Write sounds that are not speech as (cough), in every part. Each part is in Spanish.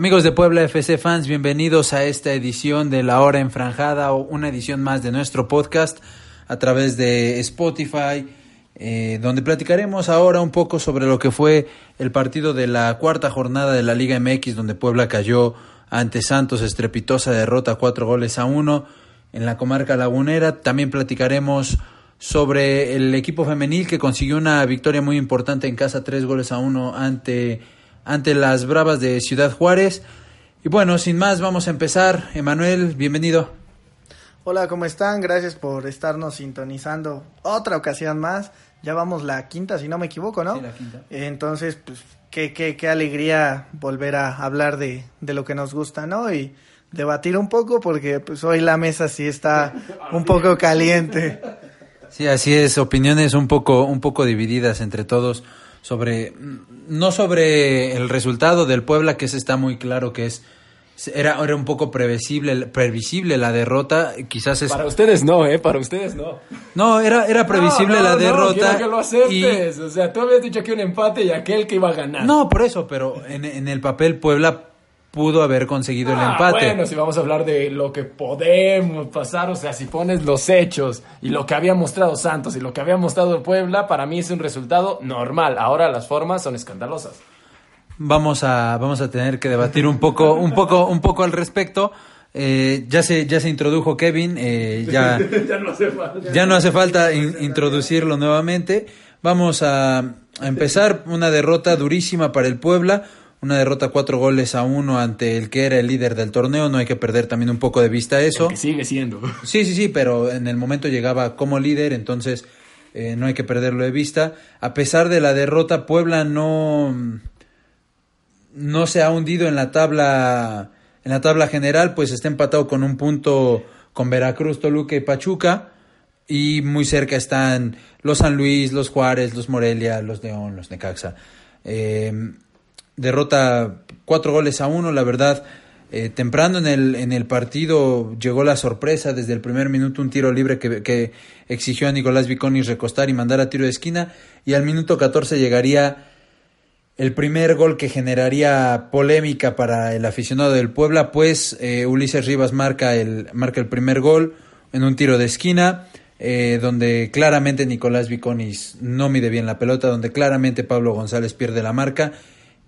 Amigos de Puebla FC fans, bienvenidos a esta edición de La Hora Enfranjada o una edición más de nuestro podcast a través de Spotify, eh, donde platicaremos ahora un poco sobre lo que fue el partido de la cuarta jornada de la Liga MX, donde Puebla cayó ante Santos, estrepitosa derrota, cuatro goles a uno en la comarca lagunera. También platicaremos sobre el equipo femenil que consiguió una victoria muy importante en casa, tres goles a uno ante ante las Bravas de Ciudad Juárez. Y bueno, sin más, vamos a empezar. Emanuel, bienvenido. Hola, ¿cómo están? Gracias por estarnos sintonizando otra ocasión más. Ya vamos la quinta, si no me equivoco, ¿no? Sí, la quinta. Entonces, pues, qué, qué, qué alegría volver a hablar de, de lo que nos gusta, ¿no? Y debatir un poco, porque pues hoy la mesa sí está (laughs) un poco caliente. Sí, así es, opiniones un poco, un poco divididas entre todos sobre, no sobre el resultado del Puebla, que ese está muy claro que es, era, era un poco previsible, previsible la derrota, quizás es... Para ustedes no, ¿eh? Para ustedes no. No, era, era previsible No, no, la no, derrota. quiero que lo aceptes. O sea, tú habías dicho que un empate y aquel que iba a ganar. No, por eso, pero en, en el papel Puebla pudo haber conseguido el Ah, empate. Bueno, si vamos a hablar de lo que podemos pasar, o sea, si pones los hechos y lo que había mostrado Santos y lo que había mostrado Puebla, para mí es un resultado normal. Ahora las formas son escandalosas. Vamos a, vamos a tener que debatir un poco, un poco, un poco al respecto. Eh, ya se, ya se introdujo Kevin, eh, ya, (laughs) ya no hace falta. ya no hace falta in- introducirlo nuevamente. Vamos a, a empezar una derrota durísima para el Puebla, una derrota cuatro goles a uno ante el que era el líder del torneo. No hay que perder también un poco de vista eso. Que sigue siendo. (laughs) Sí, sí, sí, pero en el momento llegaba como líder, entonces eh, no hay que perderlo de vista. A pesar de la derrota, Puebla no, no se ha hundido en la tabla, en la tabla general, pues está empatado con un punto con Veracruz, Toluca y Pachuca. Y muy cerca están los San Luis, los Juárez, los Morelia, los León, los Necaxa. Eh, derrota cuatro goles a uno, la verdad. eh, temprano en el, en el partido llegó la sorpresa desde el primer minuto, un tiro libre que, que exigió a Nicolás Viconis recostar y mandar a tiro de esquina. Y al minuto 14 llegaría el primer gol que generaría polémica para el aficionado del Puebla, pues eh, Ulises Rivas marca el, marca el primer gol en un tiro de esquina, eh, donde claramente Nicolás Viconis no mide bien la pelota, donde claramente Pablo González pierde la marca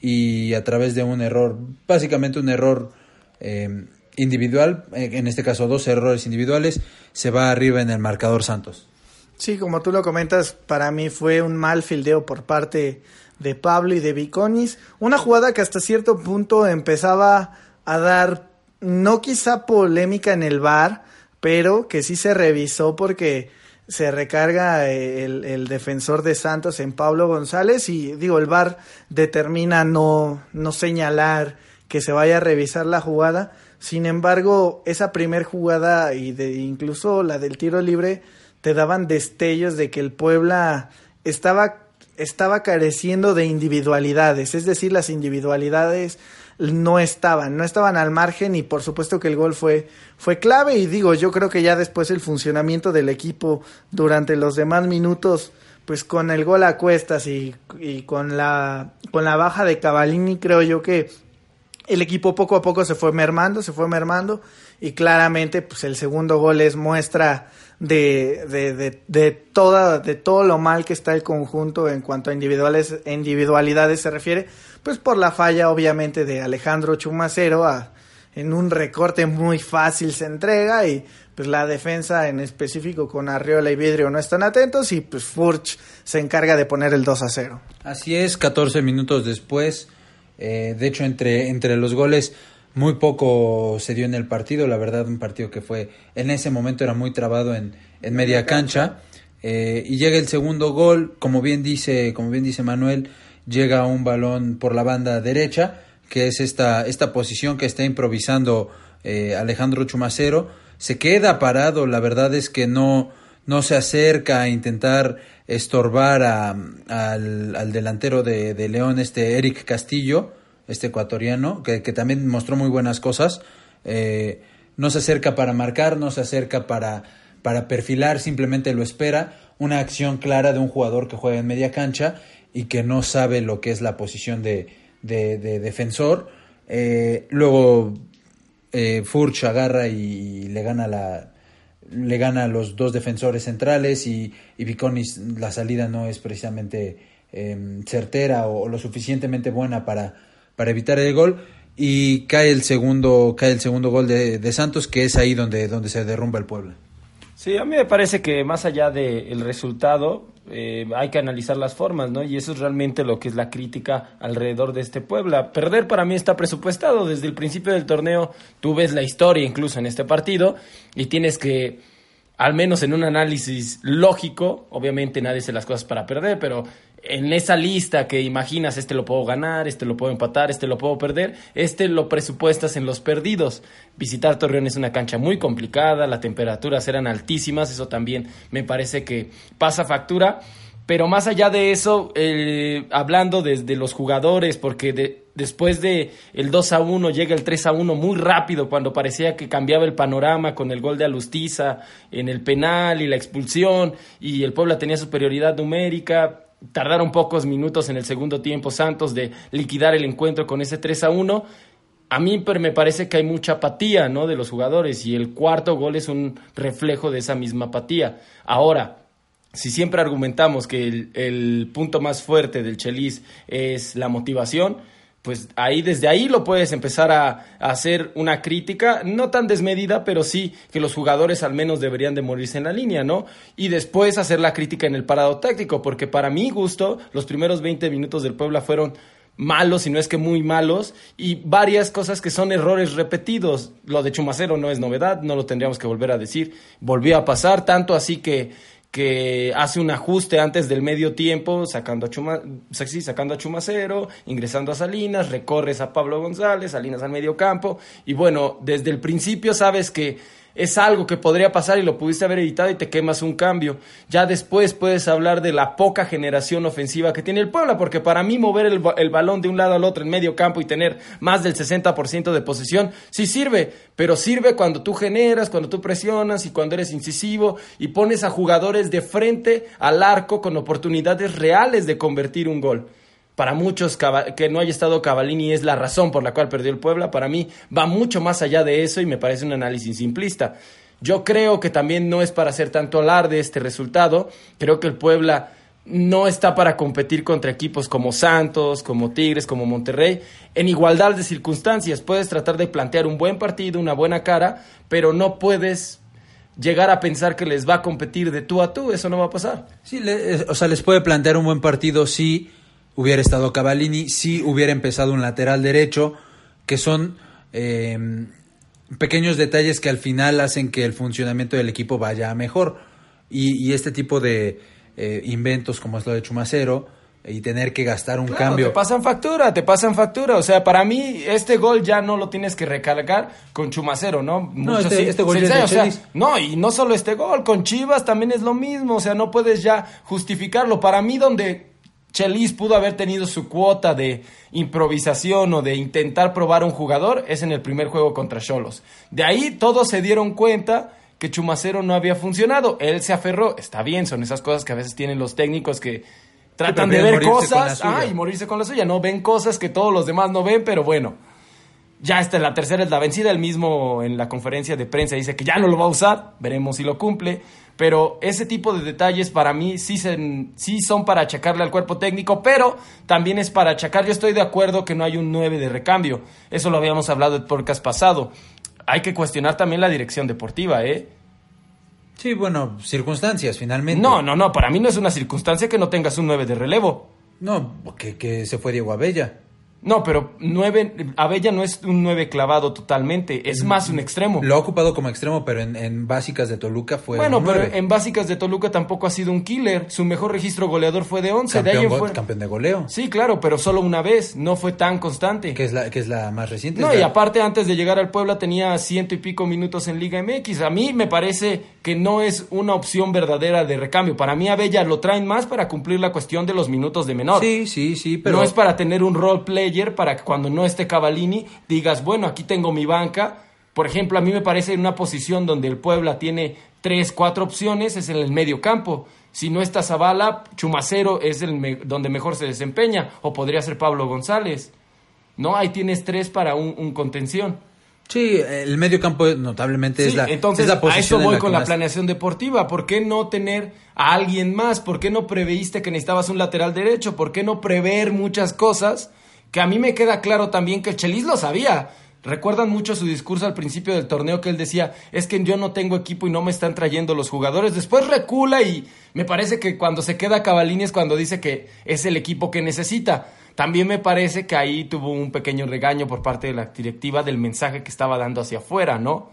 y a través de un error, básicamente un error eh, individual, eh, en este caso dos errores individuales, se va arriba en el marcador Santos. Sí, como tú lo comentas, para mí fue un mal fildeo por parte de Pablo y de Viconis. Una jugada que hasta cierto punto empezaba a dar, no quizá polémica en el bar, pero que sí se revisó porque se recarga eh, el, el defensor de Santos en Pablo González y digo, el VAR determina no, no señalar que se vaya a revisar la jugada. Sin embargo, esa primer jugada y de, incluso la del tiro libre te daban destellos de que el Puebla estaba, estaba careciendo de individualidades, es decir, las individualidades no estaban, no estaban al margen y por supuesto que el gol fue, fue clave. Y digo, yo creo que ya después el funcionamiento del equipo durante los demás minutos, pues con el gol a cuestas y, y con, la, con la baja de Cavallini, creo yo que el equipo poco a poco se fue mermando, se fue mermando y claramente pues el segundo gol es muestra de, de, de, de, toda, de todo lo mal que está el conjunto en cuanto a individuales, individualidades se refiere, pues por la falla obviamente de Alejandro Chumacero a, en un recorte muy fácil se entrega y pues la defensa en específico con Arriola y Vidrio no están atentos y pues Furch se encarga de poner el 2 a 0. Así es, 14 minutos después, eh, de hecho entre, entre los goles muy poco se dio en el partido, la verdad un partido que fue en ese momento era muy trabado en, en media cancha, Eh, y llega el segundo gol, como bien dice, como bien dice Manuel, llega un balón por la banda derecha, que es esta, esta posición que está improvisando eh, Alejandro Chumacero. Se queda parado, la verdad es que no, no se acerca a intentar estorbar a, al, al, delantero de, de, León, este Eric Castillo, este ecuatoriano, que, que también mostró muy buenas cosas. Eh, no se acerca para marcar, no se acerca para, para perfilar, simplemente lo espera. Una acción clara de un jugador que juega en media cancha y que no sabe lo que es la posición de, de, de defensor. Eh, luego eh, Furch agarra y, le gana la le gana a los dos defensores centrales y, y Viconis la salida no es precisamente eh, certera o, lo suficientemente buena para, para evitar el gol y cae el segundo cae el segundo gol de, de Santos que es ahí donde, donde se derrumba el pueblo. Sí, a mí me parece que más allá del resultado, eh, hay que analizar las formas, ¿no? Y eso es realmente lo que es la crítica alrededor de este Puebla. Perder para mí está presupuestado. Desde el principio del torneo tú ves la historia incluso en este partido y tienes que, al menos en un análisis lógico, obviamente nadie hace las cosas para perder, pero en esa lista que imaginas, este lo puedo ganar, este lo puedo empatar, este lo puedo perder, este lo presupuestas en los perdidos. Visitar Torreón es una cancha muy complicada, las temperaturas eran altísimas, eso también me parece que pasa factura. Pero más allá de eso, eh, hablando desde de los jugadores, porque de, después de el 2 a 1 llega el 3 a 1 muy rápido, cuando parecía que cambiaba el panorama con el gol de Alustiza en el penal y la expulsión, y el Puebla tenía superioridad numérica, tardaron pocos minutos en el segundo tiempo Santos de liquidar el encuentro con ese 3 a 1. A mí me parece que hay mucha apatía ¿no? de los jugadores y el cuarto gol es un reflejo de esa misma apatía. Ahora, si siempre argumentamos que el, el punto más fuerte del Chelis es la motivación, pues ahí desde ahí lo puedes empezar a, hacer una crítica, no tan desmedida, pero sí que los jugadores al menos deberían de morirse en la línea, ¿no? Y después hacer la crítica en el parado táctico, porque para mi gusto los primeros 20 minutos del Puebla fueron malos, y no es que muy malos, y varias cosas que son errores repetidos. Lo de Chumacero no es novedad, no lo tendríamos que volver a decir. Volvió a pasar, tanto así que que hace un ajuste antes del medio tiempo, sacando a, Chuma, sí, sacando a Chumacero, ingresando a Salinas, recorres a Pablo González, Salinas al medio campo, y bueno, desde el principio sabes que es algo que podría pasar y lo pudiste haber evitado y te quemas un cambio. Ya después puedes hablar de la poca generación ofensiva que tiene el Puebla, porque para mí mover el, el balón de un lado al otro en medio campo y tener más del 60% de posesión, sí sirve, pero sirve cuando tú generas, cuando tú presionas y cuando eres incisivo y pones a jugadores de frente al arco con oportunidades reales de convertir un gol para muchos que no haya estado Cavalini es la razón por la cual perdió el Puebla. Para mí va mucho más allá de eso y me parece un análisis simplista. Yo creo que también no es para hacer tanto alarde este resultado. Creo que el Puebla no está para competir contra equipos como Santos, como Tigres, como Monterrey. En igualdad de circunstancias puedes tratar de plantear un buen partido, una buena cara, pero no puedes llegar a pensar que les va a competir de tú a tú. Eso no va a pasar. Sí, le, o sea, les puede plantear un buen partido, sí hubiera estado Cavallini, si hubiera empezado un lateral derecho, que son eh, pequeños detalles que al final hacen que el funcionamiento del equipo vaya mejor. Y, y este tipo de eh, inventos como es lo de Chumacero y tener que gastar un claro, cambio. Te pasan factura, te pasan factura. O sea, para mí este gol ya no lo tienes que recargar con Chumacero, ¿no? No, este, sí, este, gol o sea, No, y no solo este gol, con Chivas también es lo mismo. O sea, no puedes ya justificarlo. Para mí donde Chelis pudo haber tenido su cuota de improvisación o de intentar probar un jugador es en el primer juego contra Cholos. De ahí todos se dieron cuenta que Chumacero no había funcionado. Él se aferró. Está bien, son esas cosas que a veces tienen los técnicos que tratan de ver cosas ah, y morirse con la suya. No ven cosas que todos los demás no ven, pero bueno. Ya está, la tercera es la vencida. El mismo en la conferencia de prensa dice que ya no lo va a usar. Veremos si lo cumple pero ese tipo de detalles para mí sí, se, sí son para achacarle al cuerpo técnico, pero también es para achacar. Yo estoy de acuerdo que no hay un 9 de recambio, eso lo habíamos hablado el podcast pasado. Hay que cuestionar también la dirección deportiva, ¿eh? Sí, bueno, circunstancias finalmente. No, no, no, para mí no es una circunstancia que no tengas un 9 de relevo. No, que, que se fue Diego Abella. No, pero nueve, Abella no es un nueve clavado totalmente, es más un extremo. Lo ha ocupado como extremo, pero en, en básicas de Toluca fue bueno, un pero en básicas de Toluca tampoco ha sido un killer. Su mejor registro goleador fue de 11. de ahí campeón, en go- fuera- campeón de goleo, Sí, claro, pero solo una vez, no fue tan constante. que es la que es la más reciente. No, y la- aparte antes de llegar al Puebla tenía ciento y pico minutos en Liga MX. A mí me parece que no es una opción verdadera de recambio. Para mí Abella lo traen más para cumplir la cuestión de los minutos de menor. Sí, sí, sí, pero No es para tener un role para que cuando no esté Cavalini digas, bueno, aquí tengo mi banca. Por ejemplo, a mí me parece en una posición donde el Puebla tiene tres, cuatro opciones, es en el medio campo. Si no está Zavala, Chumacero es el me- donde mejor se desempeña, o podría ser Pablo González. No, ahí tienes tres para un, un contención. sí, el medio campo notablemente es la entonces es la a eso voy la con la planeación deportiva. ¿Por qué no tener a alguien más? ¿Por qué no preveíste que necesitabas un lateral derecho? ¿Por qué no prever muchas cosas? Que a mí me queda claro también que el Chelis lo sabía. Recuerdan mucho su discurso al principio del torneo que él decía, es que yo no tengo equipo y no me están trayendo los jugadores. Después recula y me parece que cuando se queda Cavalini es cuando dice que es el equipo que necesita. También me parece que ahí tuvo un pequeño regaño por parte de la directiva del mensaje que estaba dando hacia afuera, ¿no?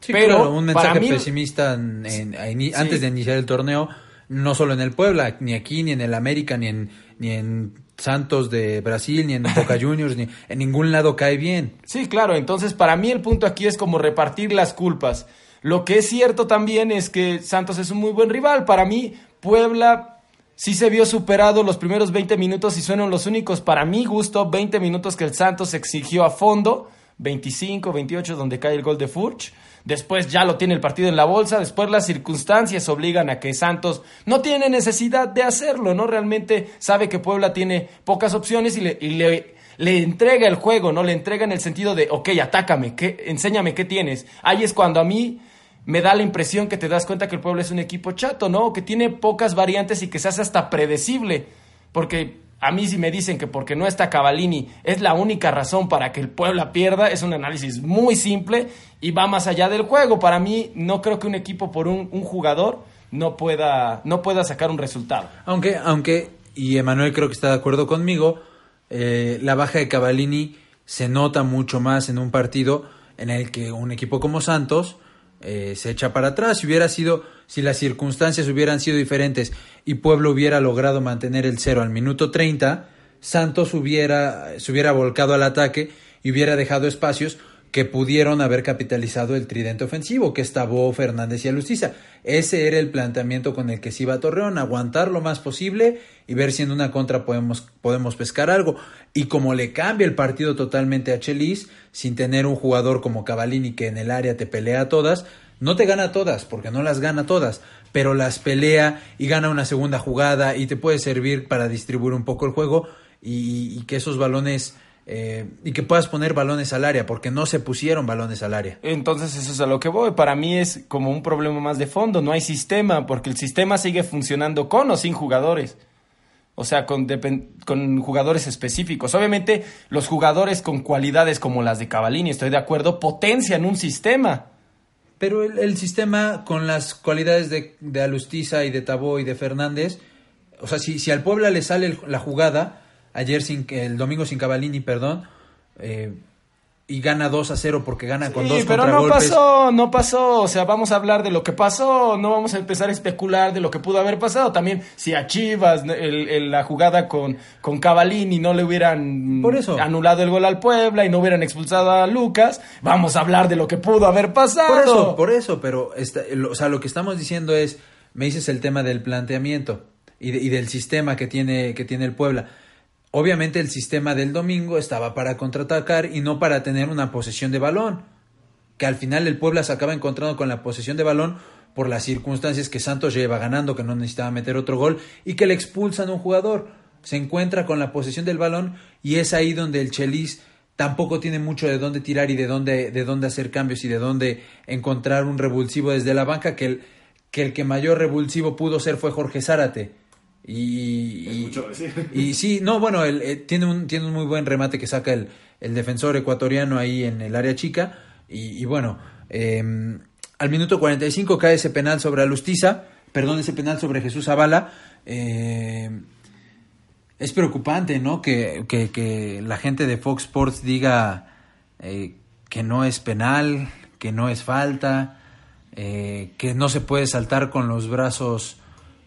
Sí, Pero claro, un mensaje para mí- pesimista en- en- a ini- Sí. antes de iniciar el torneo, no solo en el Puebla, ni aquí, ni en el América, ni en, ni en Santos de Brasil, ni en Boca (laughs) Juniors, ni en ningún lado cae bien. Sí, claro, entonces para mí el punto aquí es como repartir las culpas. Lo que es cierto también es que Santos es un muy buen rival. Para mí, Puebla sí se vio superado los primeros 20 minutos y fueron los únicos, para mi gusto, 20 minutos que el Santos exigió a fondo. 25, 28, donde cae el gol de Furch. Después ya lo tiene el partido en la bolsa. Después las circunstancias obligan a que Santos no tiene necesidad de hacerlo, ¿no? Realmente sabe que Puebla tiene pocas opciones y le, le, entrega el juego, ¿no? Le entrega en el sentido de, ok, atácame, ¿qué, enséñame qué tienes. Ahí es cuando a mí me da la impresión que te das cuenta que el Puebla es un equipo chato, ¿no? Que tiene pocas variantes y que se hace hasta predecible. Porque a mí si me dicen que porque no está Cavalini es la única razón para que el Puebla pierda, es un análisis muy simple y va más allá del juego. Para mí no creo que un equipo por un, jugador no pueda, no pueda sacar un resultado. Aunque, aunque, y Emanuel creo que está de acuerdo conmigo, eh, la baja de Cavallini se nota mucho más en un partido en el que un equipo como Santos eh, se echa para atrás. Si hubiera sido, si las circunstancias hubieran sido diferentes y Pueblo hubiera logrado mantener el cero al minuto 30, Santos hubiera, se hubiera volcado al ataque y hubiera dejado espacios que pudieron haber capitalizado el tridente ofensivo, que estaba Fernández y Alustiza. Ese era el planteamiento con el que se iba a Torreón, aguantar lo más posible y ver si en una contra podemos, podemos pescar algo. Y como le cambia el partido totalmente a Chelis, sin tener un jugador como Cavallini que en el área te pelea todas, no te gana todas, porque no las gana todas, pero las pelea y gana una segunda jugada y te puede servir para distribuir un poco el juego y, que esos balones eh, y que puedas poner balones al área, porque no se pusieron balones al área. Entonces eso es a lo que voy. Para mí es como un problema más de fondo. No hay sistema, porque el sistema sigue funcionando con o sin jugadores. O sea, con, con jugadores específicos. Obviamente, los jugadores con cualidades como las de Cavallini, estoy de acuerdo, potencian un sistema. Pero el, el sistema con las cualidades de, de Alustiza y de Tabó y de Fernández, o sea, si, si al Puebla le sale el- la jugada, ayer sin el domingo sin Cavallini, perdón, eh, y gana 2 a 0 porque gana con dos pero no pasó, no pasó. O sea, vamos a hablar de lo que pasó, no vamos a empezar a especular de lo que pudo haber pasado. También, si a Chivas el- el- la jugada con, con Cavallini no le hubieran Por eso. anulado el gol al Puebla y no hubieran expulsado a Lucas, vamos a hablar de lo que pudo haber pasado. Por eso, por eso, pero esta- lo- o sea, lo que estamos diciendo es, me dices el tema del planteamiento y, de- y del sistema que tiene, que tiene el Puebla. Obviamente el sistema del domingo estaba para contraatacar y no para tener una posesión de balón. Que al final el Puebla se acaba encontrando con la posesión de balón por las circunstancias que Santos lleva ganando, que no necesitaba meter otro gol y que le expulsan a un jugador. Se encuentra con la posesión del balón y es ahí donde el Chelis tampoco tiene mucho de dónde tirar y de dónde, de dónde hacer cambios y de dónde encontrar un revulsivo desde la banca, que el que, el que mayor revulsivo pudo ser fue Jorge Zárate. Y, y, (laughs) y sí, no, bueno, él, eh, tiene, un, tiene un muy buen remate que saca el, el defensor ecuatoriano ahí en el área chica. Y, y bueno, eh, al minuto 45 cae ese penal sobre Alustiza, perdón, ese penal sobre Jesús Zavala. Eh, es preocupante, ¿no? Que, que, que la gente de Fox Sports diga eh, que no es penal, que no es falta, eh, que no se puede saltar con los brazos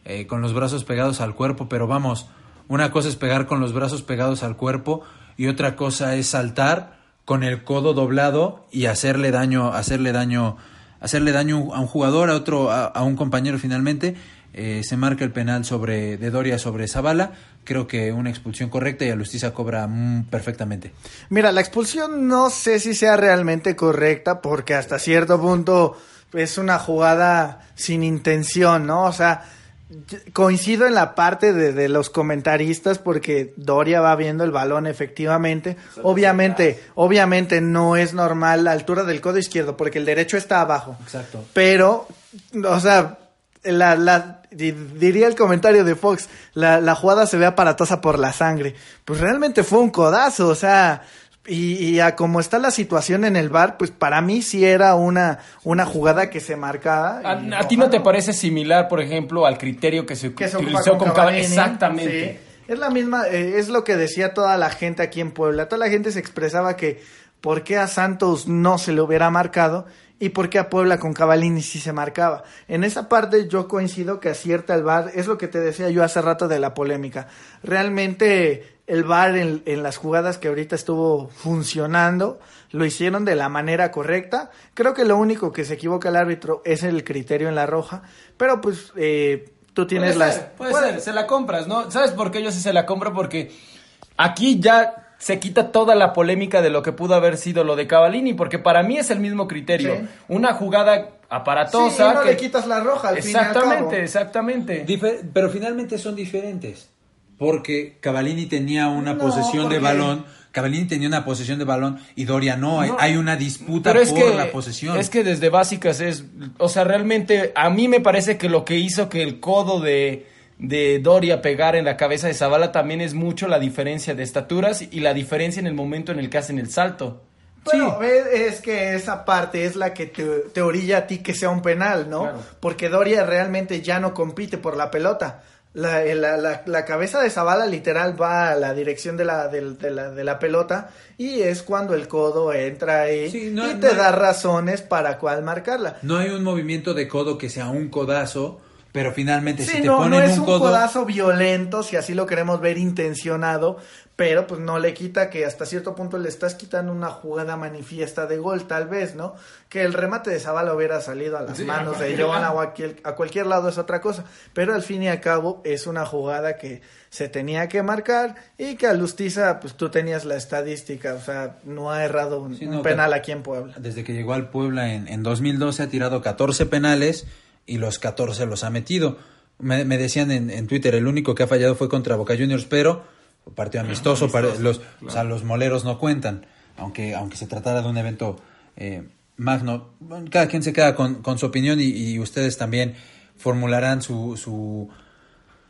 eh, con los brazos pegados al cuerpo, pero vamos, una cosa es pegar con los brazos pegados al cuerpo y otra cosa es saltar con el codo doblado y hacerle daño, hacerle daño, hacerle daño a un jugador, a otro, a, un compañero finalmente. Eh, se marca el penal sobre de Doria sobre Zavala. Creo que una expulsión correcta y a Lustiza cobra mm, perfectamente. Mira, la expulsión no sé si sea realmente correcta porque hasta cierto punto es una jugada sin intención, ¿no? O sea, coincido en la parte de, los comentaristas porque Doria va viendo el balón efectivamente. Obviamente, obviamente no es normal la altura del codo izquierdo porque el derecho está abajo. Exacto. Pero, o sea, la, la, diría el comentario de Fox, la, la jugada se ve aparatosa por la sangre. Pues realmente fue un codazo, o sea, y, a como está la situación en el bar, pues para mí sí era una, una jugada que se marcaba. ¿A, ti no te parece similar, por ejemplo, al criterio que se, utilizó con, Cavani? Exactamente. Es la misma, eh, es lo que decía toda la gente aquí en Puebla. Toda la gente se expresaba que por qué a Santos no se le hubiera marcado y por qué a Puebla con Cavalini sí se marcaba. En esa parte yo coincido que acierta el VAR, es lo que te decía yo hace rato de la polémica. Realmente el VAR en, las jugadas que ahorita estuvo funcionando lo hicieron de la manera correcta. Creo que lo único que se equivoca el árbitro es el criterio en la roja, pero pues eh, tú tienes puede las... Ser, puede, ser, se la compras, ¿no? ¿Sabes por qué yo sí se la compro? Porque aquí ya se quita toda la polémica de lo que pudo haber sido lo de Cavallini, porque para mí es el mismo criterio. Una jugada aparatosa. Sí, no le quitas la roja al Exactamente, exactamente. pero finalmente son diferentes. Porque Cavallini tenía una posesión de balón. Cavallini tenía una posesión de balón y Doria no. Hay, una disputa por la posesión. Es que desde básicas es. O sea, realmente a mí me parece que lo que hizo que el codo de de Doria pegar en la cabeza de Zavala también es mucho la diferencia de estaturas y la diferencia en el momento en el que hacen el salto. Bueno, es que esa parte es la que te, orilla a ti que sea un penal, ¿no? Porque Doria realmente ya no compite por la pelota. La, la, la, cabeza de Zavala literal va a la dirección de la, de, la, de la pelota y es cuando el codo entra ahí y te da razones para cuál marcarla. No hay un movimiento de codo que sea un codazo pero finalmente si te no, ponen no es un, codazo violento, si así lo queremos ver intencionado, pero pues no le quita que hasta cierto punto le estás quitando una jugada manifiesta de gol, tal vez, ¿no? Que el remate de Zavala hubiera salido a las manos de Joana o a, a cualquier lado es otra cosa, pero al fin y al cabo es una jugada que se tenía que marcar y que a Lustiza, pues tú tenías la estadística, o sea, no ha errado un, penal aquí en Puebla. Desde que llegó al Puebla en, en 2012 ha tirado 14 penales y los 14 los ha metido. Me, decían en, en, Twitter, el único que ha fallado fue contra Boca Juniors, pero partido amistoso, los, o sea, los moleros no cuentan, aunque, aunque se tratara de un evento eh, magno. Cada quien se queda con, con su opinión y, ustedes también formularán su, su,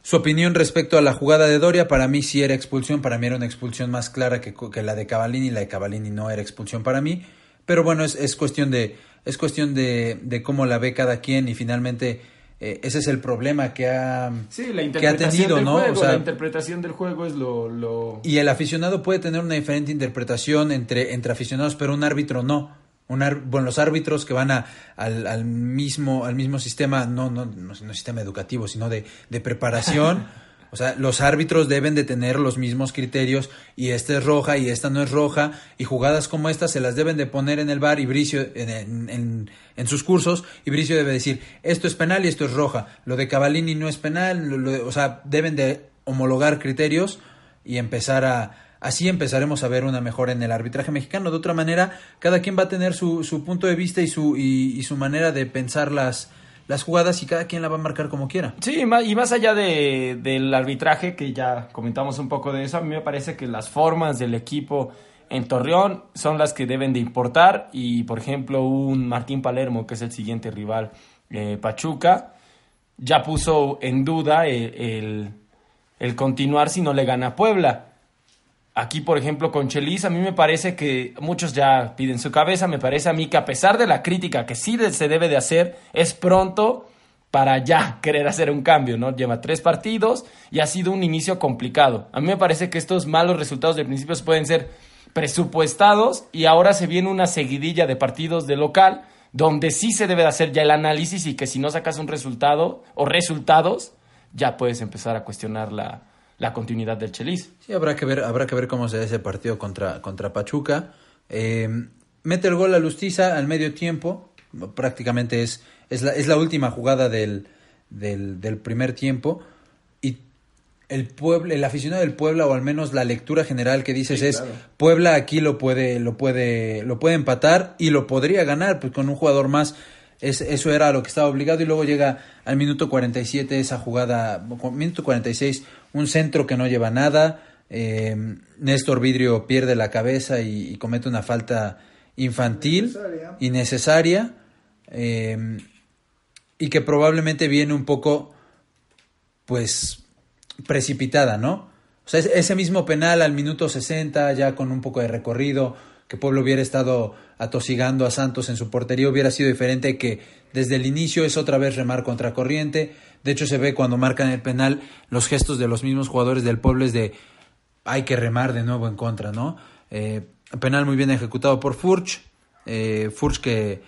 su, opinión respecto a la jugada de Doria. Para mí sí era expulsión, para mí era una expulsión más clara que, que la de Cavallini, la de Cavallini no era expulsión para mí, pero bueno, es, es cuestión de es cuestión de, de cómo la ve cada quien y finalmente eh, ese es el problema que ha, sí, la interpretación tenido, ¿no? o sea, la interpretación del juego es lo, lo, Y el aficionado puede tener una diferente interpretación entre, entre aficionados, pero un árbitro no. Un bueno, los árbitros que van a, al, al, mismo, al mismo sistema, no, no, no, no sistema educativo, sino de, de preparación. (laughs) O sea, los árbitros deben de tener los mismos criterios y esta es roja y esta no es roja y jugadas como esta se las deben de poner en el bar y Bricio en, en, sus cursos y Bricio debe decir esto es penal y esto es roja. Lo de Cavallini no es penal, o sea, deben de homologar criterios y empezar a... Así empezaremos a ver una mejora en el arbitraje mexicano. De otra manera, cada quien va a tener su, su punto de vista y su, y su manera de pensar las, las jugadas y cada quien la va a marcar como quiera. Sí, y más allá de, del arbitraje, que ya comentamos un poco de eso, a mí me parece que las formas del equipo en Torreón son las que deben de importar y, por ejemplo, un Martín Palermo, que es el siguiente rival, eh, Pachuca, ya puso en duda el, el continuar si no le gana a Puebla. Aquí, por ejemplo, con Chelis, a mí me parece que muchos ya piden su cabeza. Me parece a mí que a pesar de la crítica que sí se debe de hacer, es pronto para ya (laughs) querer hacer un cambio, ¿no? Lleva tres partidos y ha sido un inicio complicado. A mí me parece que estos malos resultados de principios pueden ser presupuestados y ahora se viene una seguidilla de partidos de local donde sí se debe de hacer ya el análisis y que si no sacas un resultado o resultados, ya puedes empezar a cuestionar la, la continuidad del Chelis. Sí, habrá que ver, habrá que ver cómo se da ese partido contra, contra Pachuca. Eh, mete el gol a Lustiza al medio tiempo, prácticamente es, es, la, es la última jugada del, del, del primer tiempo. Y el pueblo, el aficionado del Puebla, o al menos la lectura general que dices es Puebla aquí lo puede, lo puede, lo puede empatar y lo podría ganar, pues con un jugador más. Es, eso era lo que estaba obligado y luego llega al minuto 47 esa jugada, minuto 46, un centro que no lleva nada, eh, Néstor Vidrio pierde la cabeza y, y comete una falta infantil, innecesaria, innecesaria eh, y que probablemente viene un poco, pues, precipitada, ¿no? O sea, ese mismo penal al minuto 60, ya con un poco de recorrido, que Pueblo hubiera estado atosigando a Santos en su portería, hubiera sido diferente que desde el inicio es otra vez remar contra corriente. De hecho, se ve cuando marcan el penal los gestos de los mismos jugadores del Pueblo es de hay que remar de nuevo en contra, ¿no? Eh, penal muy bien ejecutado por Furch. Eh, Furch que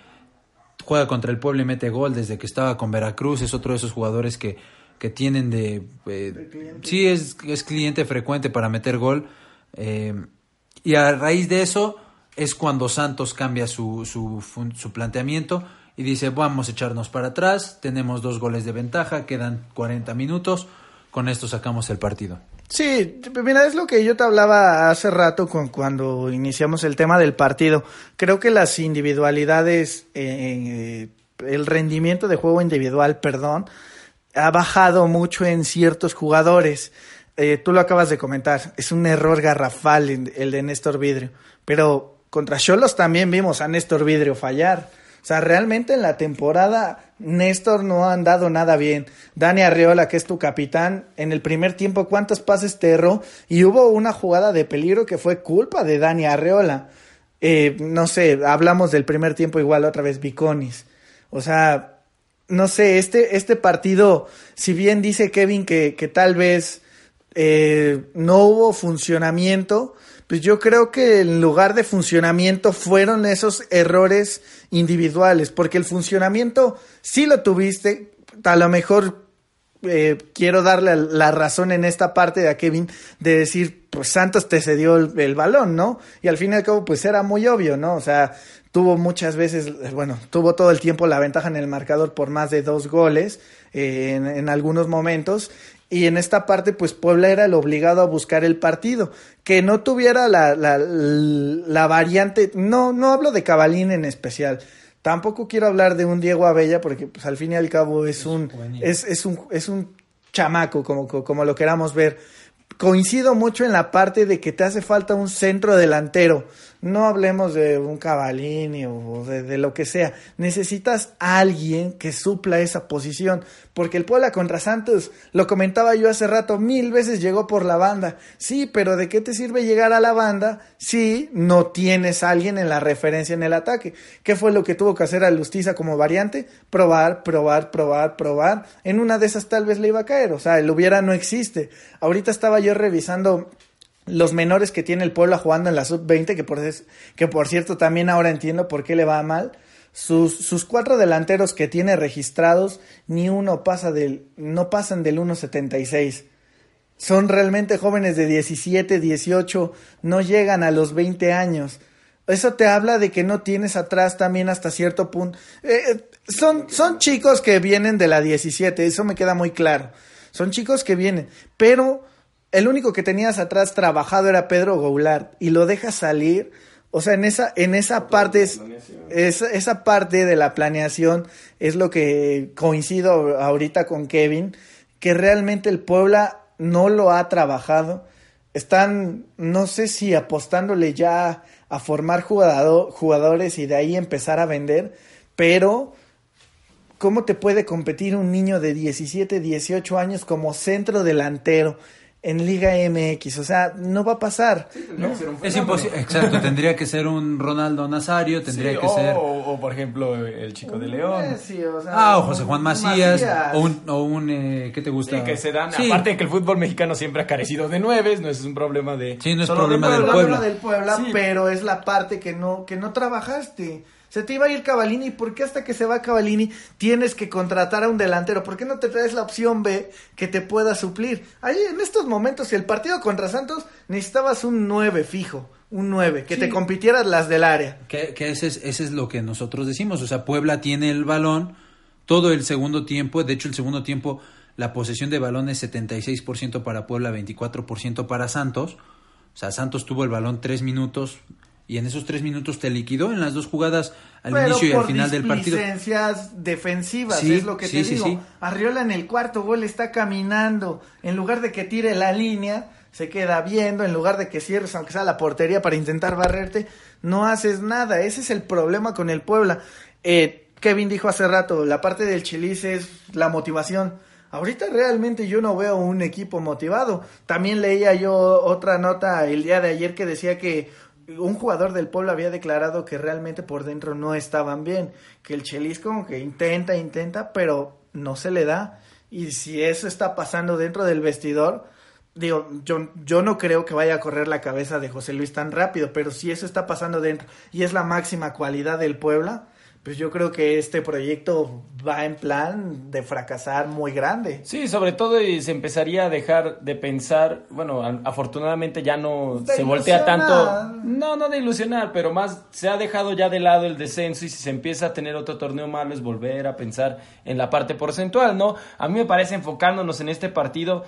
juega contra el Pueblo y mete gol desde que estaba con Veracruz. Es otro de esos jugadores que, que tienen de... Eh, sí, es, es, cliente frecuente para meter gol. Eh, y a raíz de eso es cuando Santos cambia su, su, planteamiento y dice, vamos a echarnos para atrás, tenemos dos goles de ventaja, quedan 40 minutos, con esto sacamos el partido. Sí, mira, es lo que yo te hablaba hace rato con, cuando iniciamos el tema del partido. Creo que las individualidades, eh, el rendimiento de juego individual, perdón, ha bajado mucho en ciertos jugadores. Eh, tú lo acabas de comentar, es un error garrafal el de Néstor Vidrio, pero contra Cholos también vimos a Néstor Vidrio fallar. O sea, realmente en la temporada Néstor no ha andado nada bien. Dani Arreola, que es tu capitán, en el primer tiempo, ¿cuántos pases te erró? Y hubo una jugada de peligro que fue culpa de Dani Arreola. Eh, no sé, hablamos del primer tiempo igual otra vez Viconis. O sea, no sé, este, este partido, si bien dice Kevin que, que tal vez eh, no hubo funcionamiento, pues yo creo que en lugar de funcionamiento fueron esos errores individuales, porque el funcionamiento sí lo tuviste, a lo mejor eh, quiero darle la razón en esta parte de a Kevin de decir, pues Santos te cedió el, balón, ¿no? Y al fin y al cabo, pues era muy obvio, ¿no? O sea, tuvo muchas veces, bueno, tuvo todo el tiempo la ventaja en el marcador por más de dos goles eh, en, en algunos momentos y en esta parte, pues Puebla era el obligado a buscar el partido. Que no tuviera la, la, la variante, no, no hablo de Cabalín en especial. Tampoco quiero hablar de un Diego Abella, porque pues al fin y al cabo es un, es, es un, es un chamaco, como, como lo queramos ver. Coincido mucho en la parte de que te hace falta un centro delantero no hablemos de un Cavallini o de, lo que sea. Necesitas a alguien que supla esa posición. Porque el Puebla contra Santos, lo comentaba yo hace rato, mil veces llegó por la banda. Sí, pero ¿de qué te sirve llegar a la banda si no tienes alguien en la referencia en el ataque? ¿Qué fue lo que tuvo que hacer a Lustiza como variante? Probar, probar, probar, probar. En una de esas tal vez le iba a caer. O sea, el hubiera no existe. Ahorita estaba yo revisando los menores que tiene el Puebla jugando en la sub-20, que por, que por cierto también ahora entiendo por qué le va mal. Sus, sus cuatro delanteros que tiene registrados, ni uno pasa del, no pasan del 1.76. Son realmente jóvenes de 17, 18, no llegan a los 20 años. Eso te habla de que no tienes atrás también hasta cierto punto. Eh, son, son chicos que vienen de la 17, eso me queda muy claro. Son chicos que vienen, pero el único que tenías atrás trabajado era Pedro Goulart y lo dejas salir. O sea, en esa, en esa parte, es, esa, esa parte de la planeación es lo que coincido ahorita con Kevin, que realmente el Puebla no lo ha trabajado. Están, no sé si apostándole ya a formar jugador, jugadores y de ahí empezar a vender, pero ¿cómo te puede competir un niño de 17, 18 años como centro delantero? En Liga MX. O sea, no va a pasar. ¿no? Es imposible, exacto, tendría que ser un Ronaldo Nazario, tendría Sí, que o, ser... o, por ejemplo, el chico de León. Messi, o sea, Ah, o José Juan Macías, Macías. o un, o un eh, ¿qué te gusta? Sí, que se dan, Sí. aparte de que el fútbol mexicano siempre ha carecido de nueves, no es un problema de... Sí, no es solo problema de del el Puebla. Del Puebla, Sí. pero es la parte que no, que no trabajaste. Se te iba a ir Cavalini, ¿por qué hasta que se va Cavalini tienes que contratar a un delantero? ¿Por qué no te traes la opción B que te pueda suplir? Ahí en estos momentos, el partido contra Santos necesitabas un 9 fijo, un 9, que te compitieras las del área. Que, que ese, es, ese es lo que nosotros decimos. O sea, Puebla tiene el balón todo el segundo tiempo. De hecho, el segundo tiempo, la posesión de balón es 76% para Puebla, 24% para Santos. O sea, Santos tuvo el balón tres minutos y en esos tres minutos te liquidó en las dos jugadas al Pero inicio y al final del partido. displicencias defensivas, Sí, es lo que sí, te sí, digo. Arriola en el cuarto gol está caminando. En lugar de que tire la línea, se queda viendo. En lugar de que cierres, aunque sea la portería, para intentar barrerte, no haces nada. Ese es el problema con el Puebla. Eh, Kevin dijo hace rato, la parte del Chelis es la motivación. Ahorita realmente yo no veo un equipo motivado. También leía yo otra nota el día de ayer que decía que un jugador del Puebla había declarado que realmente por dentro no estaban bien, que el Chelis como que intenta, intenta, pero no se le da. Y si eso está pasando dentro del vestidor, digo, yo, yo no creo que vaya a correr la cabeza de José Luis tan rápido, pero si eso está pasando dentro y es la máxima cualidad del Puebla, pues yo creo que este proyecto va en plan de fracasar muy grande. Sí, sobre todo y se empezaría a dejar de pensar, bueno, afortunadamente ya no De se voltea tanto, no, no de ilusionar, pero más se ha dejado ya de lado el descenso y si se empieza a tener otro torneo malo es volver a pensar en la parte porcentual, ¿no? A mí me parece enfocándonos en este partido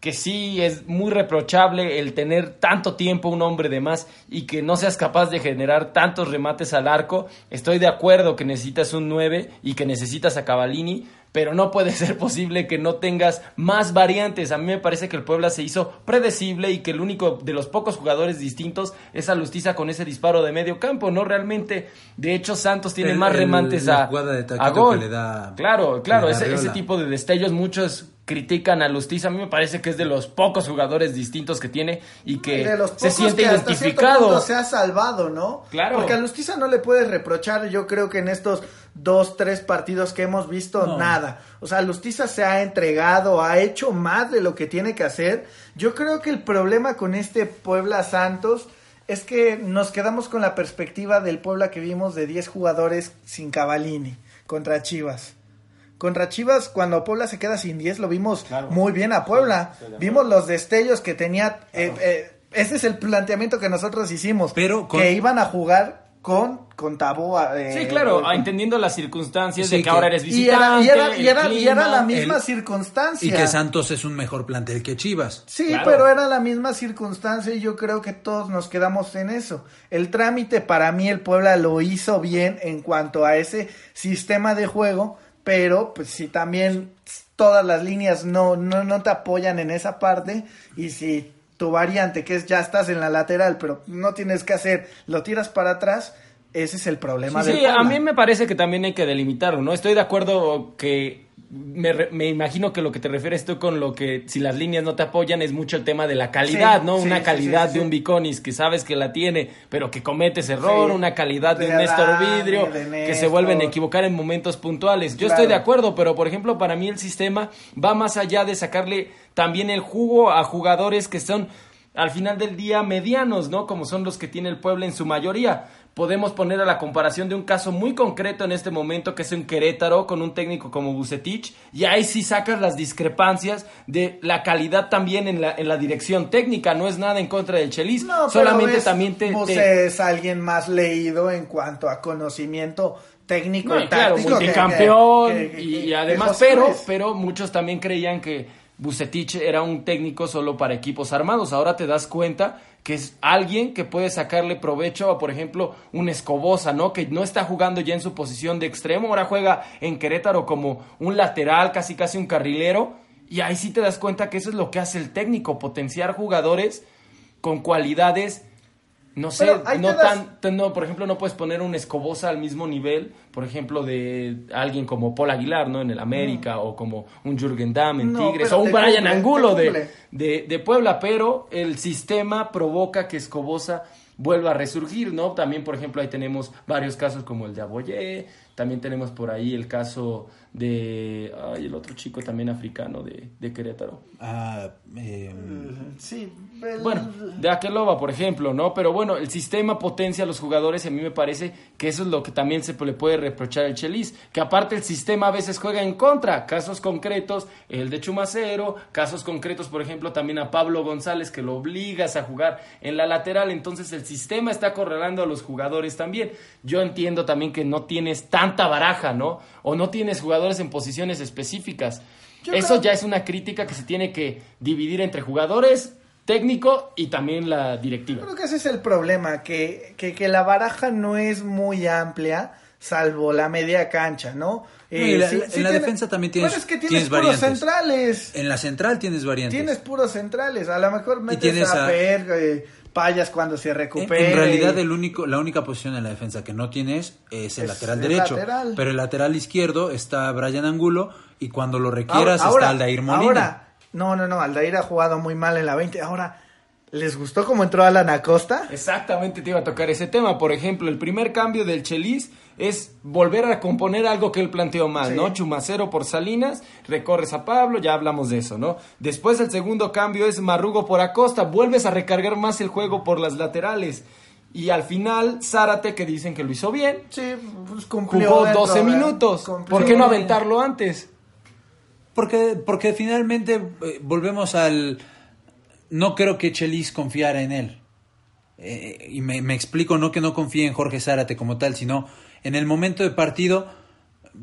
que sí es muy reprochable el tener tanto tiempo un hombre de más y que no seas capaz de generar tantos remates al arco. Estoy de acuerdo que necesitas un 9 y que necesitas a Cavalini, pero no puede (laughs) ser posible que no tengas más variantes. A mí me parece que el Puebla se hizo predecible y que el único de los pocos jugadores distintos es Alustiza con ese disparo de medio campo, ¿no? Realmente, de hecho, Santos tiene El- más el- remates la a, de a gol. que le da- claro, claro, ese, tipo de destellos muchos critican a Lustiza. A mí me parece que es de los pocos jugadores distintos que tiene y que de los se siente que hasta identificado. punto se ha salvado, ¿no? Claro. Porque a Lustiza no le puedes reprochar, yo creo que en estos dos, tres partidos que hemos visto, No. nada. O sea, Lustiza se ha entregado, ha hecho más de lo que tiene que hacer. Yo creo que el problema con este Puebla Santos es que nos quedamos con la perspectiva del Puebla que vimos de 10 jugadores sin Cavalini contra Chivas. Contra Chivas, cuando Puebla se queda sin 10, lo vimos Claro. muy bien a Puebla. vimos los destellos que tenía. eh, eh, ese es el planteamiento que nosotros hicimos. Pero con- Que iban a jugar con, con Taboa. eh, Sí, claro, entendiendo las circunstancias Sí, de que, que- ahora eres y era, visitante. y, era, y, era, y era la misma el- circunstancia. Y que Santos es un mejor plantel que Chivas. Sí, Claro. pero era la misma circunstancia y yo creo que todos nos quedamos en eso. El trámite para mí el Puebla lo hizo bien en cuanto a ese sistema de juego, pero pues si también todas las líneas no, no, no te apoyan en esa parte y si tu variante que es ya estás en la lateral pero no tienes que hacer, lo tiras para atrás, ese es el problema Sí, del sí, a mí me parece que también hay que delimitarlo, ¿no? Estoy de acuerdo que me, re- me imagino que lo que te refieres tú con lo que si las líneas no te apoyan es mucho el tema de la calidad, Sí, ¿no? sí, una calidad sí, de un Biconis que sabes que la tiene, pero que cometes error, una calidad de, De un Néstor Vidrio, de que se vuelven a equivocar en momentos puntuales. Yo Claro. estoy de acuerdo, pero por ejemplo, para mí el sistema va más allá de sacarle también el jugo a jugadores que son al final del día medianos, ¿no? Como son los que tiene el pueblo en su mayoría. Podemos poner a la comparación de un caso muy concreto en este momento, que es un Querétaro con un técnico como Bucetich, y ahí sí sacas las discrepancias de la calidad también en la, en la dirección técnica. No es nada en contra del Chelis, No, solamente ves, también te... te- es alguien más leído en cuanto a conocimiento técnico No, y claro, multicampeón que- que- y, que- y que además, pero, pero muchos también creían que Bucetich era un técnico solo para equipos armados. Ahora te das cuenta que es alguien que puede sacarle provecho a, por ejemplo, un Escobosa, ¿no? Que no está jugando ya en su posición de extremo, ahora juega en Querétaro como un lateral, casi casi un carrilero. Y ahí sí te das cuenta que eso es lo que hace el técnico, potenciar jugadores con cualidades no sé, no das- tan, no, por ejemplo, no puedes poner un Escobosa al mismo nivel, por ejemplo, de alguien como Paul Aguilar, ¿no? En el América, o como un Jürgen Damm en No, Tigres, o un Brian cumple, Angulo de, de, de Puebla, pero el sistema provoca que Escobosa vuelva a resurgir, ¿no? También, por ejemplo, ahí tenemos varios casos como el de Aboyé, también tenemos por ahí el caso de, ay, el otro chico también africano de, de Querétaro. Ah, eh, Sí, el- Bueno, de Akeloba, por ejemplo, ¿no? Pero bueno, el sistema potencia a los jugadores y a mí me parece que eso es lo que también se le puede reprochar al Chelis, que aparte el sistema a veces juega en contra, casos concretos, el de Chumacero, casos concretos, por ejemplo, también a Pablo González, que lo obligas a jugar en la lateral, entonces el sistema está acorralando a los jugadores también. Yo entiendo también que no tienes tanta baraja, ¿no? O no tienes jugadores en posiciones específicas. Yo Eso creo- ya es una crítica que se tiene que dividir entre jugadores, técnico y también la directiva. Creo que ese es el problema, que, que, que la baraja no es muy amplia, salvo la media cancha, ¿no? No, y la- sí- en sí la tiene- defensa también tienes- Bueno, es que tienes, tienes puros variantes. centrales. en la central tienes variantes. Tienes puros centrales. A lo mejor metes tienes a, a- Per, eh, Payas cuando se recupere. en realidad el único, la única posición en la defensa que no tienes es el Es lateral el derecho. lateral. Pero el lateral izquierdo está Brian Angulo y cuando lo requieras ahora, está Aldair Molina. Ahora, no, no, no, Aldair ha jugado muy mal en la 20. Ahora, ¿les gustó cómo entró Alan Acosta? Exactamente te iba a tocar ese tema. Por ejemplo, el primer cambio del Chelis es volver a componer algo que él planteó mal, Sí. ¿no? Chumacero por Salinas, recorres a Pablo, ya hablamos de eso, ¿no? Después el segundo cambio es Marrugo por Acosta, vuelves a recargar más el juego por las laterales. Y al final, Zárate, que dicen que lo hizo bien, Sí, pues cumplió. jugó dentro 12 de- minutos. cumplió. ¿Por qué no aventarlo antes? Porque, porque finalmente eh, volvemos al... No creo que Chelis confiara en él. Eh, y me, me explico, no que no confíe en Jorge Zárate como tal, sino en el momento de partido,